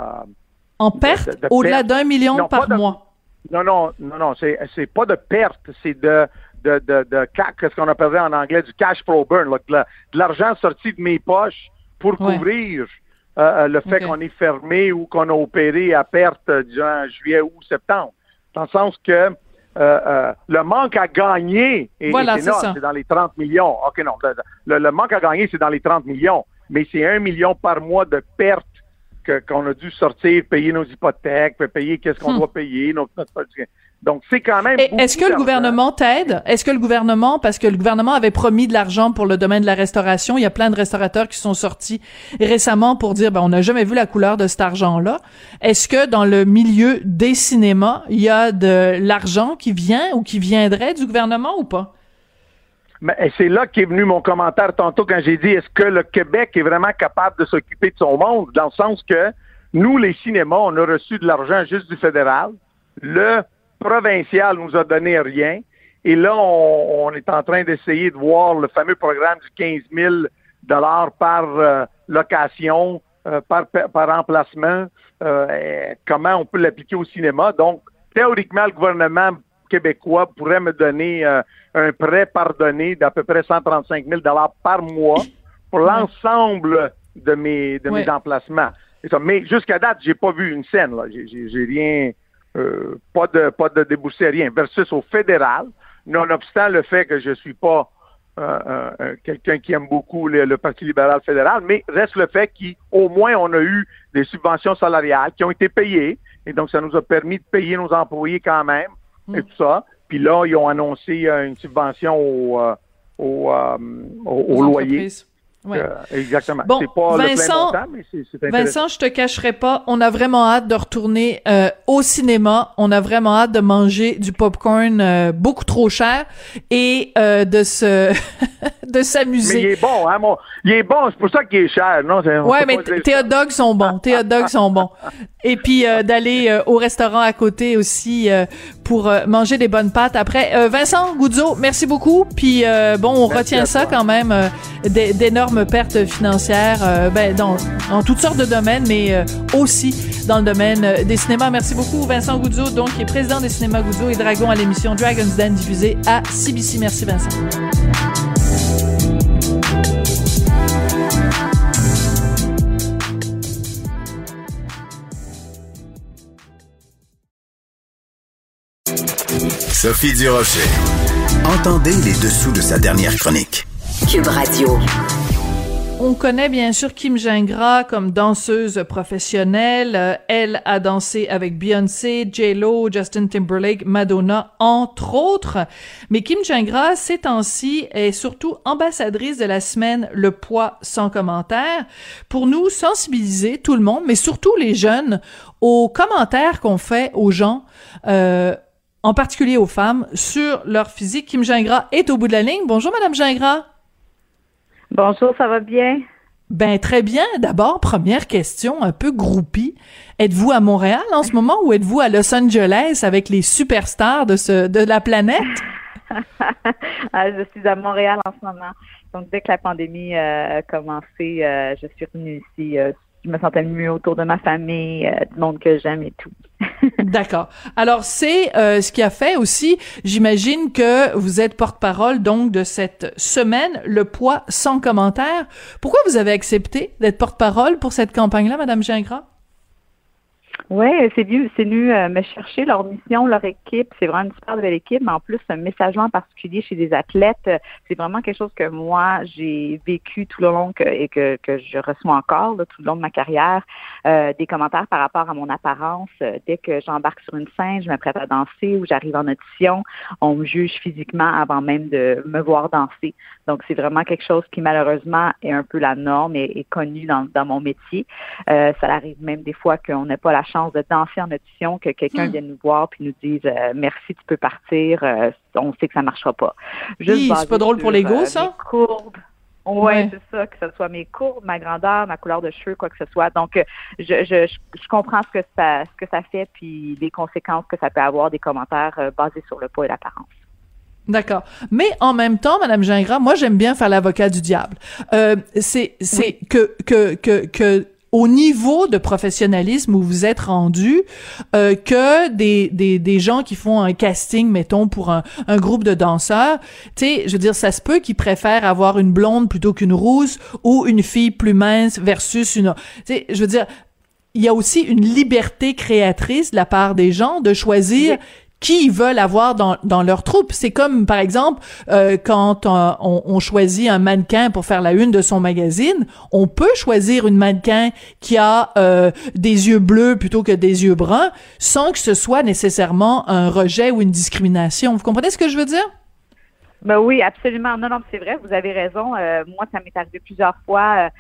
en perte, de- de au-delà perte. d'un million Non, par de- mois. Non, non, non, non, c'est, c'est pas de perte, c'est de, de, de, de ca- qu'est-ce qu'on appellerait en anglais du cash flow burn, là, de, la- de l'argent sorti de mes poches pour Ouais. couvrir euh, le fait qu'on est fermé ou qu'on a opéré à perte euh, durant juillet ou septembre. Dans le sens que euh, euh, le manque à gagner est, Voilà, est c'est énorme, ça. c'est dans les 30 millions. OK, non, le, le- le manque à gagner, c'est dans les 30 millions, mais c'est un million par mois de pertes qu'on a dû sortir, payer nos hypothèques, payer qu'est-ce qu'on Hmm. doit payer. nos- notre- donc, c'est quand même. Est-ce que le gouvernement t'aide? Est-ce que le gouvernement, parce que le gouvernement avait promis de l'argent pour le domaine de la restauration, il y a plein de restaurateurs qui sont sortis récemment pour dire, ben, on n'a jamais vu la couleur de cet argent-là. Est-ce que dans le milieu des cinémas, il y a de l'argent qui vient ou qui viendrait du gouvernement ou pas? Mais et c'est là qu'est venu mon commentaire tantôt quand j'ai dit est-ce que le Québec est vraiment capable de s'occuper de son monde, dans le sens que nous, les cinémas, on a reçu de l'argent juste du fédéral. Le provincial nous a donné rien. Et là, on, est en train d'essayer de voir le fameux programme du 15 000 dollars par euh, location, euh, par, par emplacement, euh, comment on peut l'appliquer au cinéma? Donc, théoriquement, le gouvernement québécois pourrait me donner euh, un prêt pardonné d'à peu près 135 000 dollars par mois pour l'ensemble de mes de mes emplacements. Mais jusqu'à date, j'ai pas vu une scène. Là. J'ai, rien, euh, pas de pas de déboursé, rien. Versus au fédéral, nonobstant le fait que je suis pas euh, euh, euh, quelqu'un qui aime beaucoup le, le Parti libéral fédéral, mais reste le fait qu'au moins on a eu des subventions salariales qui ont été payées, et donc ça nous a permis de payer nos employés quand même, et tout ça. Puis là, ils ont annoncé euh, une subvention au, euh, au, euh, au- au loyer. Ouais. Euh, exactement. Bon, c'est pas le Vincent- plein montant, mais c'est. Vincent, je te cacherai pas, on a vraiment hâte de retourner euh, au cinéma. On a vraiment hâte de manger du popcorn euh, beaucoup trop cher et de se de Mais il s'amuser. est bon, hein, mon... Il est bon, c'est pour ça qu'il est cher, non? Ouais, mais tes ça. hot dogs sont bons. Tes hot dogs sont bons. Et puis d'aller au restaurant à côté aussi pour euh, manger des bonnes pâtes. Après, euh, Vincent Goudzo, merci beaucoup. Puis euh, bon, on Merci retient ça toi. quand même euh, d'é- d'énormes pertes financières, euh, ben dans, dans toutes sortes de domaines, mais euh, aussi dans le domaine des cinémas. Merci beaucoup, Vincent Goudzo, donc qui est président des cinémas Goudzo et Dragon à l'émission Dragon's Den diffusée à CBC. Merci, Vincent. Sophie Durocher. Entendez les dessous de sa dernière chronique. Cube Radio. On connaît bien sûr Kim Gingras comme danseuse professionnelle. Euh, elle a dansé avec Beyoncé, J-Lo, Justin Timberlake, Madonna, entre autres. Mais Kim Gingras, ces temps-ci, est surtout ambassadrice de la semaine Le poids sans commentaire pour nous sensibiliser, tout le monde, mais surtout les jeunes, aux commentaires qu'on fait aux gens, euh, en particulier aux femmes, sur leur physique. Kim Gingras est au bout de la ligne. Bonjour, Madame Gingras. Bonjour, ça va bien? Ben très bien. D'abord, première question, un peu groupie. Êtes-vous à Montréal en ce moment ou êtes-vous à Los Angeles avec les superstars de ce de la planète? Ah, je suis à Montréal en ce moment. Donc dès que la pandémie euh, a commencé, euh, je suis revenue ici euh, je me sentais mieux autour de ma famille, du monde que j'aime et tout. D'accord. Alors c'est euh, ce qui a fait aussi, j'imagine que vous êtes porte-parole donc de cette semaine, le poids sans commentaire. Pourquoi vous avez accepté d'être porte-parole pour cette campagne-là, Madame Gingras? Oui, c'est venu, c'est euh, me chercher leur mission, leur équipe. C'est vraiment une super belle équipe, mais en plus, un message en particulier chez des athlètes, euh, c'est vraiment quelque chose que moi, j'ai vécu tout le long et que, que je reçois encore tout le long de ma carrière. Euh, des commentaires par rapport à mon apparence. dès que j'embarque sur une scène, je m'apprête à danser ou j'arrive en audition, on me juge physiquement avant même de me voir danser. Donc, c'est vraiment quelque chose qui, malheureusement, est un peu la norme et est connu dans, dans mon métier. ça arrive même des fois qu'on n'a pas la chance de danser en audition, que quelqu'un hmm. vienne nous voir puis nous dise euh, merci, tu peux partir, euh, on sait que ça marchera pas. Juste c'est pas drôle pour l'ego, euh, ça? Courbes. Ouais, c'est ça, que ce soit mes courbes, ma grandeur, ma couleur de cheveux, quoi que ce soit. Donc, je, je, je comprends ce que ça, ce que ça fait, puis les conséquences que ça peut avoir des commentaires basés sur le poids et l'apparence. D'accord. Mais en même temps, Madame Gingras, moi j'aime bien faire l'avocat du diable. Euh, c'est c'est que que que que au niveau de professionnalisme où vous êtes rendu euh, que des, des, des gens qui font un casting, mettons, pour un, un groupe de danseurs. Tu sais, je veux dire, ça se peut qu'ils préfèrent avoir une blonde plutôt qu'une rousse ou une fille plus mince versus une... Tu sais, je veux dire, il y a aussi une liberté créatrice de la part des gens de choisir qui veulent avoir dans, dans leur troupe. C'est comme, par exemple, euh, quand euh, on, on, choisit un mannequin pour faire la une de son magazine, on peut choisir une mannequin qui a euh, des yeux bleus plutôt que des yeux bruns, sans que ce soit nécessairement un rejet ou une discrimination. Vous comprenez ce que je veux dire? Ben oui, absolument. Non, non, c'est vrai, vous avez raison. moi, ça m'est arrivé plusieurs fois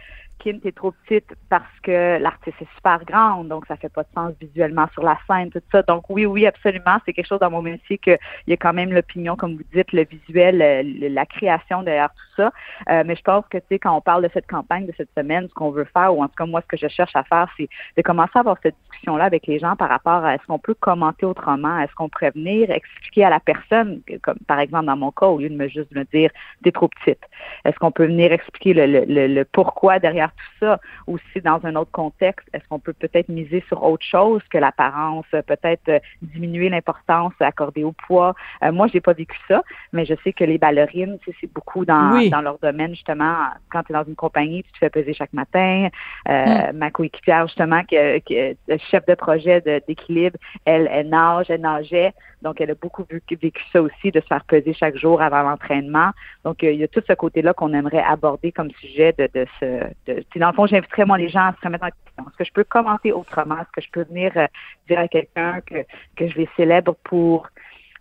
Kim, t'es trop petite parce que l'artiste est super grande, donc ça fait pas de sens visuellement sur la scène, tout ça. Donc oui, oui, absolument, c'est quelque chose dans mon métier qu'il y a quand même l'opinion, comme vous dites, le visuel, la création derrière tout ça. Euh, mais je pense que, tu sais, quand on parle de cette campagne de cette semaine, ce qu'on veut faire, ou en tout cas moi, ce que je cherche à faire, c'est de commencer à avoir cette discussion-là avec les gens par rapport à est-ce qu'on peut commenter autrement, est-ce qu'on pourrait venir expliquer à la personne, comme par exemple dans mon cas, au lieu de me juste me dire t'es trop petite, est-ce qu'on peut venir expliquer le, le, le pourquoi derrière tout ça aussi dans un autre contexte? Est-ce qu'on peut peut-être miser sur autre chose que l'apparence, peut-être euh, diminuer l'importance accordée au poids? Euh, moi, j'ai pas vécu ça, mais je sais que les ballerines, c'est beaucoup dans, dans leur domaine, justement, quand tu es dans une compagnie, tu te fais peser chaque matin. Euh, mm. Ma coéquipière, justement, qui, qui est chef de projet d'équilibre, elle, elle nage, elle nageait. Donc, elle a beaucoup vécu ça aussi, de se faire peser chaque jour avant l'entraînement. Donc, il y a tout ce côté-là qu'on aimerait aborder comme sujet de, de ce. De, dans le fond, j'inviterais moi les gens à se remettre en question. Est-ce que je peux commenter autrement? Est-ce que je peux venir euh, dire à quelqu'un que, que je les célèbre pour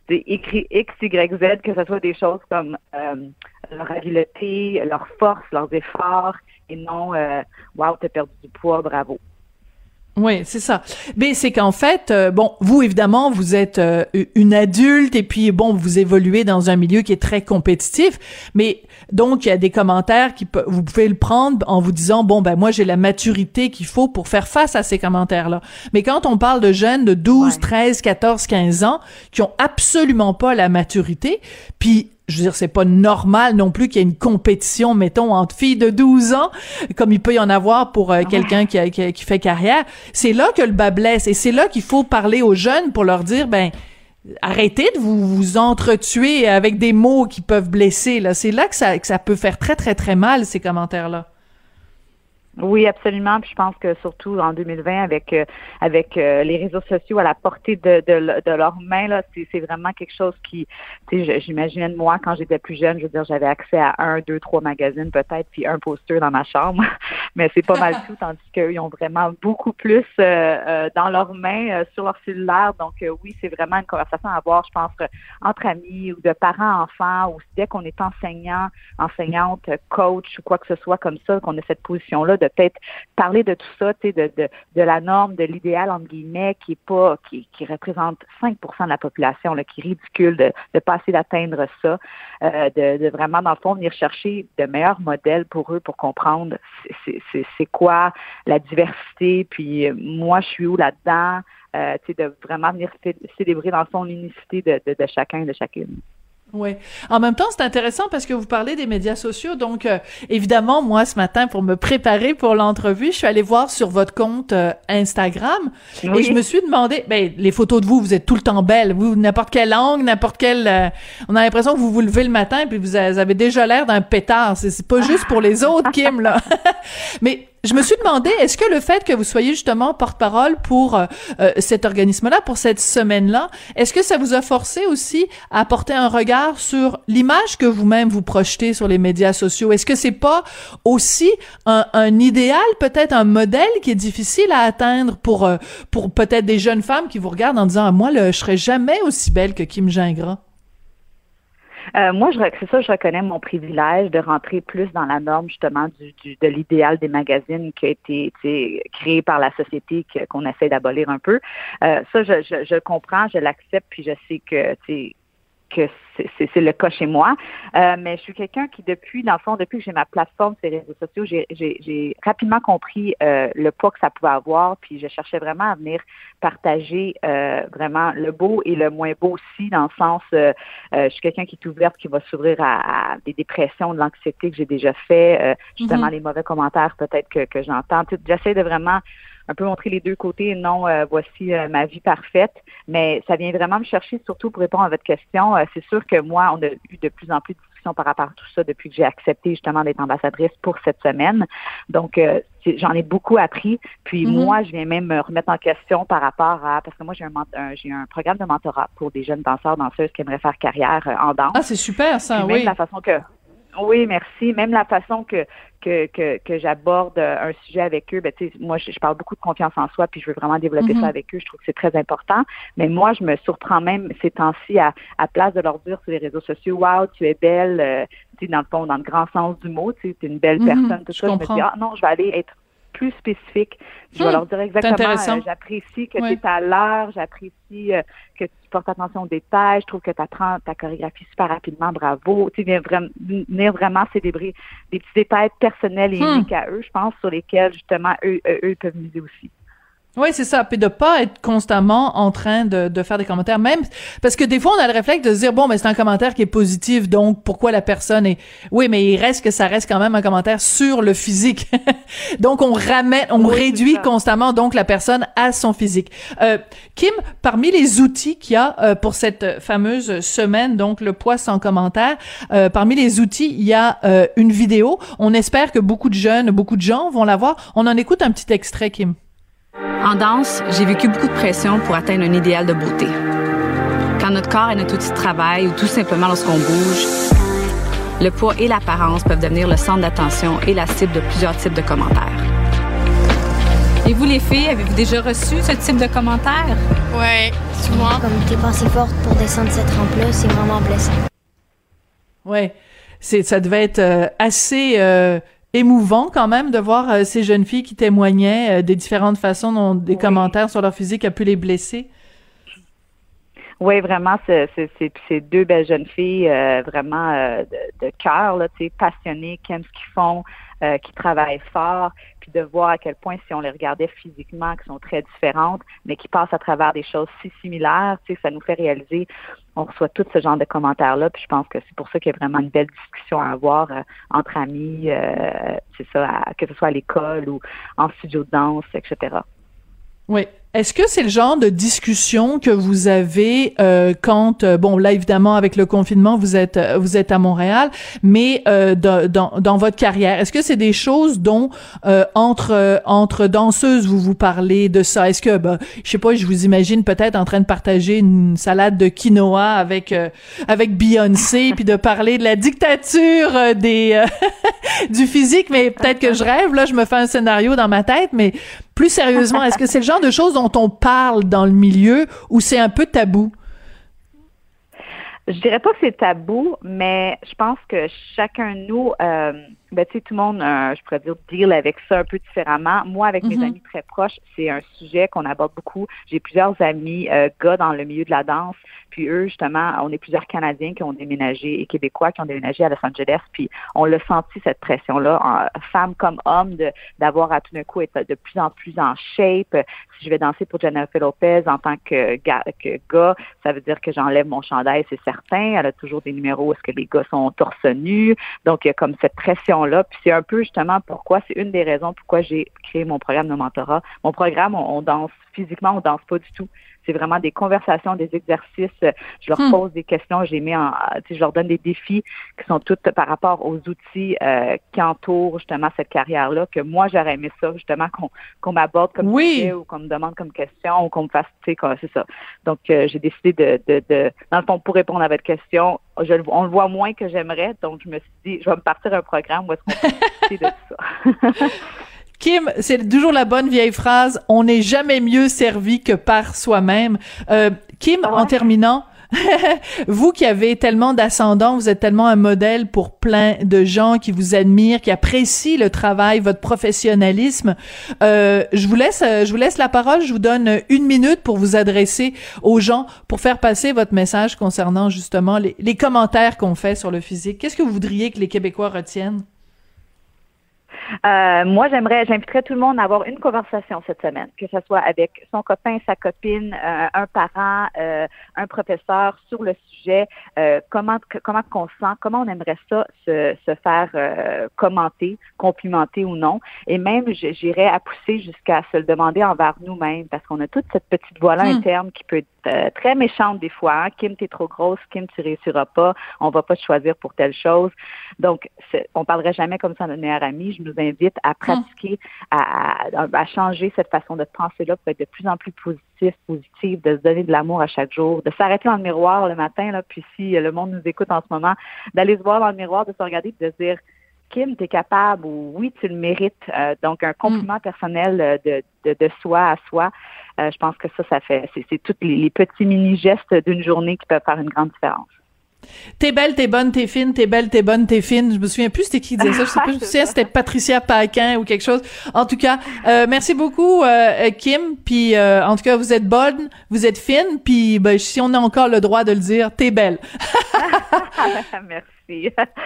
écrit X, Y, Z, que ce soit des choses comme euh, leur habileté, leur force, leurs efforts, et non euh, Wow, t'as perdu du poids, bravo. Oui, c'est ça. Mais c'est qu'en fait, euh, bon, vous évidemment, vous êtes euh, une adulte et puis bon, vous évoluez dans un milieu qui est très compétitif, mais donc il y a des commentaires qui vous pouvez le prendre en vous disant bon ben moi j'ai la maturité qu'il faut pour faire face à ces commentaires-là. Mais quand on parle de jeunes de 12, 13, 14, 15 ans qui ont absolument pas la maturité, puis je veux dire, c'est pas normal non plus qu'il y ait une compétition, mettons, entre filles de 12 ans, comme il peut y en avoir pour euh, quelqu'un qui, qui, fait carrière. C'est là que le bas blesse et c'est là qu'il faut parler aux jeunes pour leur dire, ben, arrêtez de vous, vous entretuer avec des mots qui peuvent blesser, là. C'est là que ça, que ça peut faire très, très, très mal, ces commentaires-là. Oui, absolument. Puis je pense que surtout en 2020, avec euh, avec euh, les réseaux sociaux à la portée de, de, de leurs mains, là, c'est vraiment quelque chose qui, tu sais, j'imaginais moi quand j'étais plus jeune, je veux dire, j'avais accès à un, deux, trois magazines peut-être, puis un poster dans ma chambre. Mais c'est pas mal tout, tandis qu'eux, ils ont vraiment beaucoup plus euh, dans leurs mains, sur leur cellulaire. Donc oui, c'est vraiment une conversation à avoir, je pense, entre amis ou de parents-enfants, ou dès qu'on est enseignant, enseignante, coach ou quoi que ce soit comme ça, qu'on a cette position-là de peut-être parler de tout ça, de, de, de, la norme, de l'idéal, entre guillemets, qui est pas, qui, qui représente 5% de la population, qui est ridicule de ne pas essayer d'atteindre ça, euh, de, de, vraiment, dans le fond, venir chercher de meilleurs modèles pour eux pour comprendre c'est quoi la diversité, puis euh, moi, je suis où là-dedans, euh, de vraiment venir célébrer dans son unicité de, de, de chacun et de chacune. Oui. En même temps, c'est intéressant parce que vous parlez des médias sociaux. Donc, euh, évidemment, moi, ce matin, pour me préparer pour l'entrevue, je suis allée voir sur votre compte euh, Instagram et je me suis demandé, ben, les photos de vous, vous êtes tout le temps belles. Vous, n'importe quelle angle, n'importe quelle... Euh, on a l'impression que vous vous levez le matin et puis vous avez déjà l'air d'un pétard. C'est pas juste pour les autres, Kim, là. Mais je me suis demandé, est-ce que le fait que vous soyez justement porte-parole pour euh, euh, cet organisme-là, pour cette semaine-là, est-ce que ça vous a forcé aussi à porter un regard sur l'image que vous-même vous projetez sur les médias sociaux? Est-ce que c'est pas aussi un, un idéal, peut-être un modèle qui est difficile à atteindre pour, euh, pour peut-être des jeunes femmes qui vous regardent en disant, ah, moi, le, je serais jamais aussi belle que Kim Gingras? Euh, moi, c'est ça, je reconnais mon privilège de rentrer plus dans la norme justement du, du de l'idéal des magazines qui a été créé par la société qu'on essaie d'abolir un peu. Euh, ça, je, je, je comprends, je l'accepte, puis je sais que que c'est le cas chez moi. Euh, mais je suis quelqu'un qui, depuis, dans le fond, depuis que j'ai ma plateforme sur les réseaux sociaux, j'ai rapidement compris euh, le poids que ça pouvait avoir. Puis je cherchais vraiment à venir partager euh, vraiment le beau et le moins beau aussi, dans le sens, je suis quelqu'un qui est ouverte, qui va s'ouvrir à, des dépressions, de l'anxiété que j'ai déjà fait, justement mm-hmm. les mauvais commentaires peut-être que, que j'entends. J'essaie de vraiment un peu montrer les deux côtés non euh, voici euh, ma vie parfaite. Mais ça vient vraiment me chercher, surtout pour répondre à votre question. Euh, c'est sûr que moi, on a eu de plus en plus de discussions par rapport à tout ça depuis que j'ai accepté justement d'être ambassadrice pour cette semaine. Donc, j'en ai beaucoup appris. Puis mm-hmm. moi, je viens même me remettre en question par rapport à parce que moi j'ai un, j'ai un programme de mentorat pour des jeunes danseurs danseuses qui aimeraient faire carrière en danse. Ah, c'est super ça, oui. la façon que oui, merci. Même la façon que que, que, que j'aborde un sujet avec eux, ben, moi, je, parle beaucoup de confiance en soi, puis je veux vraiment développer ça mm-hmm. avec eux. Je trouve que c'est très important. Mais moi, je me surprends même ces temps-ci à, à place de leur dire sur les réseaux sociaux, Wow, tu es belle, euh, dans le fond, dans le grand sens du mot, tu es une belle mm-hmm. personne, tout ça. Je me dis, ah non, je vais aller être plus spécifique. Je vais hmm. leur dire exactement, euh, j'apprécie que tu es à l'heure, j'apprécie euh, que tu portes attention aux détails, je trouve que tu apprends ta chorégraphie super rapidement, bravo. Tu viens vraiment, venir vraiment célébrer des petits détails personnels et hmm. uniques à eux, je pense, sur lesquels justement eux, eux, eux peuvent miser aussi. Oui, c'est ça. Puis de pas être constamment en train de, de faire des commentaires, même parce que des fois on a le réflexe de se dire bon, mais c'est un commentaire qui est positif, donc pourquoi la personne est. Oui, mais il reste que ça reste quand même un commentaire sur le physique. donc on ramène, on réduit constamment donc la personne à son physique. Euh, Kim, parmi les outils qu'il y a euh, pour cette fameuse semaine, donc le poids sans commentaire, euh, parmi les outils il y a euh, une vidéo. On espère que beaucoup de jeunes, beaucoup de gens vont la voir. On en écoute un petit extrait, Kim. En danse, j'ai vécu beaucoup de pression pour atteindre un idéal de beauté. Quand notre corps est notre outil de travail ou tout simplement lorsqu'on bouge, le poids et l'apparence peuvent devenir le centre d'attention et la cible de plusieurs types de commentaires. Et vous, les filles, avez-vous déjà reçu ce type de commentaires? Ouais, souvent. Comme t'es pas assez forte pour descendre cette rampe-là, c'est vraiment blessant. Ouais, c'est ça devait être euh, assez euh, émouvant quand même de voir euh, ces jeunes filles qui témoignaient euh, des différentes façons dont des commentaires sur leur physique a pu les blesser. Oui, vraiment, c'est deux belles jeunes filles euh, vraiment de, de cœur, passionnées, qui aiment ce qu'ils font, qui travaillent fort, puis de voir à quel point si on les regardait physiquement, qui sont très différentes, mais qui passent à travers des choses si similaires, tu sais, ça nous fait réaliser, on reçoit tout ce genre de commentaires-là, puis je pense que c'est pour ça qu'il y a vraiment une belle discussion à avoir euh, entre amis, euh, c'est ça, que ce soit à l'école ou en studio de danse, etc. Oui. Est-ce que c'est le genre de discussion que vous avez euh, quand euh, bon là évidemment avec le confinement vous êtes euh, vous êtes à Montréal mais euh, dans, dans, votre carrière est-ce que c'est des choses dont entre entre danseuses vous vous parlez de ça? Est-ce que ben, je sais pas je vous imagine peut-être en train de partager une salade de quinoa avec avec Beyoncé puis de parler de la dictature des du physique mais peut-être que je rêve là je me fais un scénario dans ma tête mais plus sérieusement, est-ce que c'est le genre de choses on parle dans le milieu ou c'est un peu tabou? Je dirais pas que c'est tabou, mais je pense que chacun de nous, euh, ben, tu sais, tout le monde, euh, je pourrais dire, deal avec ça un peu différemment. Moi, avec mes Mhm. amis très proches, c'est un sujet qu'on aborde beaucoup. J'ai plusieurs amis, euh, gars dans le milieu de la danse, puis eux, justement, on est plusieurs Canadiens qui ont déménagé et Québécois qui ont déménagé à Los Angeles, puis on l'a senti, cette pression-là, femme comme homme, d'avoir à tout d'un coup être de plus en plus en shape. Si je vais danser pour Jennifer Lopez en tant que gars, que gars ça veut dire que j'enlève mon chandail, c'est certain. Elle a toujours des numéros où est-ce que les gars sont torse nu. Donc, il y a comme cette Puis c'est un peu justement pourquoi, c'est une des raisons pourquoi j'ai créé mon programme de mentorat. Mon programme, on, on danse physiquement, on danse pas du tout. C'est vraiment des conversations, des exercices. Je leur Hmm. pose des questions, j'ai mis en, tu sais, je leur donne des défis qui sont toutes par rapport aux outils euh, qui entourent justement cette carrière-là. Que moi, j'aurais aimé ça justement qu'on qu'on m'aborde comme Oui. sujet ou qu'on me demande comme question ou qu'on me fasse, tu sais, quoi, c'est ça. Donc, euh, j'ai décidé de, de, de, dans le fond, pour répondre à votre question, je, le- on le voit moins que j'aimerais. Donc, je me suis dit, je vais me partir un programme où est-ce qu'on peut discuter de tout ça. Kim, c'est toujours la bonne vieille phrase, on n'est jamais mieux servi que par soi-même. Euh, Kim, en terminant, vous qui avez tellement d'ascendant, vous êtes tellement un modèle pour plein de gens qui vous admirent, qui apprécient le travail, votre professionnalisme. Euh, je vous laisse, je vous laisse la parole. Je vous donne une minute pour vous adresser aux gens, pour faire passer votre message concernant justement les, les commentaires qu'on fait sur le physique. Qu'est-ce que vous voudriez que les Québécois retiennent? Euh, moi, j'aimerais, j'inviterais tout le monde à avoir une conversation cette semaine, que ce soit avec son copain, sa copine, euh, un parent, euh, un professeur sur le sujet, euh, comment comment qu'on se sent, comment on aimerait ça se, se faire euh, commenter, complimenter ou non, et même j'irais à pousser jusqu'à se le demander envers nous-mêmes, parce qu'on a toute cette petite voix-là Hmm. interne qui peut être euh, très méchante des fois. hein. Kim, t'es trop grosse, Kim, tu réussiras pas, on va pas te choisir pour telle chose. Donc, on parlerait jamais comme ça à notre meilleur ami. Je nous invite à pratiquer, à, à, à changer cette façon de penser-là pour être de plus en plus positif, positif, de se donner de l'amour à chaque jour, de s'arrêter dans le miroir le matin, là, puis si le monde nous écoute en ce moment, d'aller se voir dans le miroir, de se regarder, de se dire Kim, tu es capable ou oui, tu le mérites. Euh, donc, un compliment personnel euh, de, de, de soi à soi. Euh, je pense que ça, ça fait, c'est, tous les, les petits mini-gestes d'une journée qui peuvent faire une grande différence. T'es belle, t'es bonne, t'es fine, t'es belle, t'es bonne, t'es fine. Je me souviens plus c'était qui disait ça. Je sais je me souviens c'était Patricia Paquin ou quelque chose. En tout cas, euh, merci beaucoup euh, Kim. Puis euh, en tout cas, vous êtes bonne, vous êtes fine. Puis ben, si on a encore le droit de le dire, t'es belle. Merci.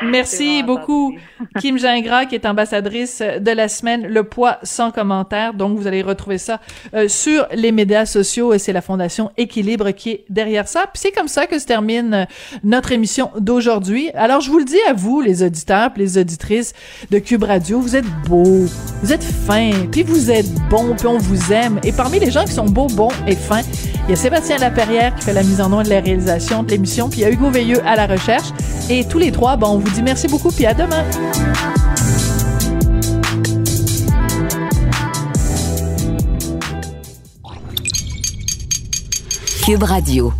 Merci beaucoup, Kim Gingras, qui est ambassadrice de la semaine Le poids sans commentaire. Donc, vous allez retrouver ça euh, sur les médias sociaux et c'est la Fondation Équilibre qui est derrière ça. Puis c'est comme ça que se termine euh, notre émission d'aujourd'hui. Alors, je vous le dis à vous, les auditeurs, puis les auditrices de Cube Radio, vous êtes beaux, vous êtes fins, puis vous êtes bons, puis on vous aime. Et parmi les gens qui sont beaux, bons et fins, il y a Sébastien Laperrière qui fait la mise en onde et la réalisation de l'émission, puis il y a Hugo Veilleux à la recherche. Et tous bon, on vous dit merci beaucoup, puis à demain. Cube Radio.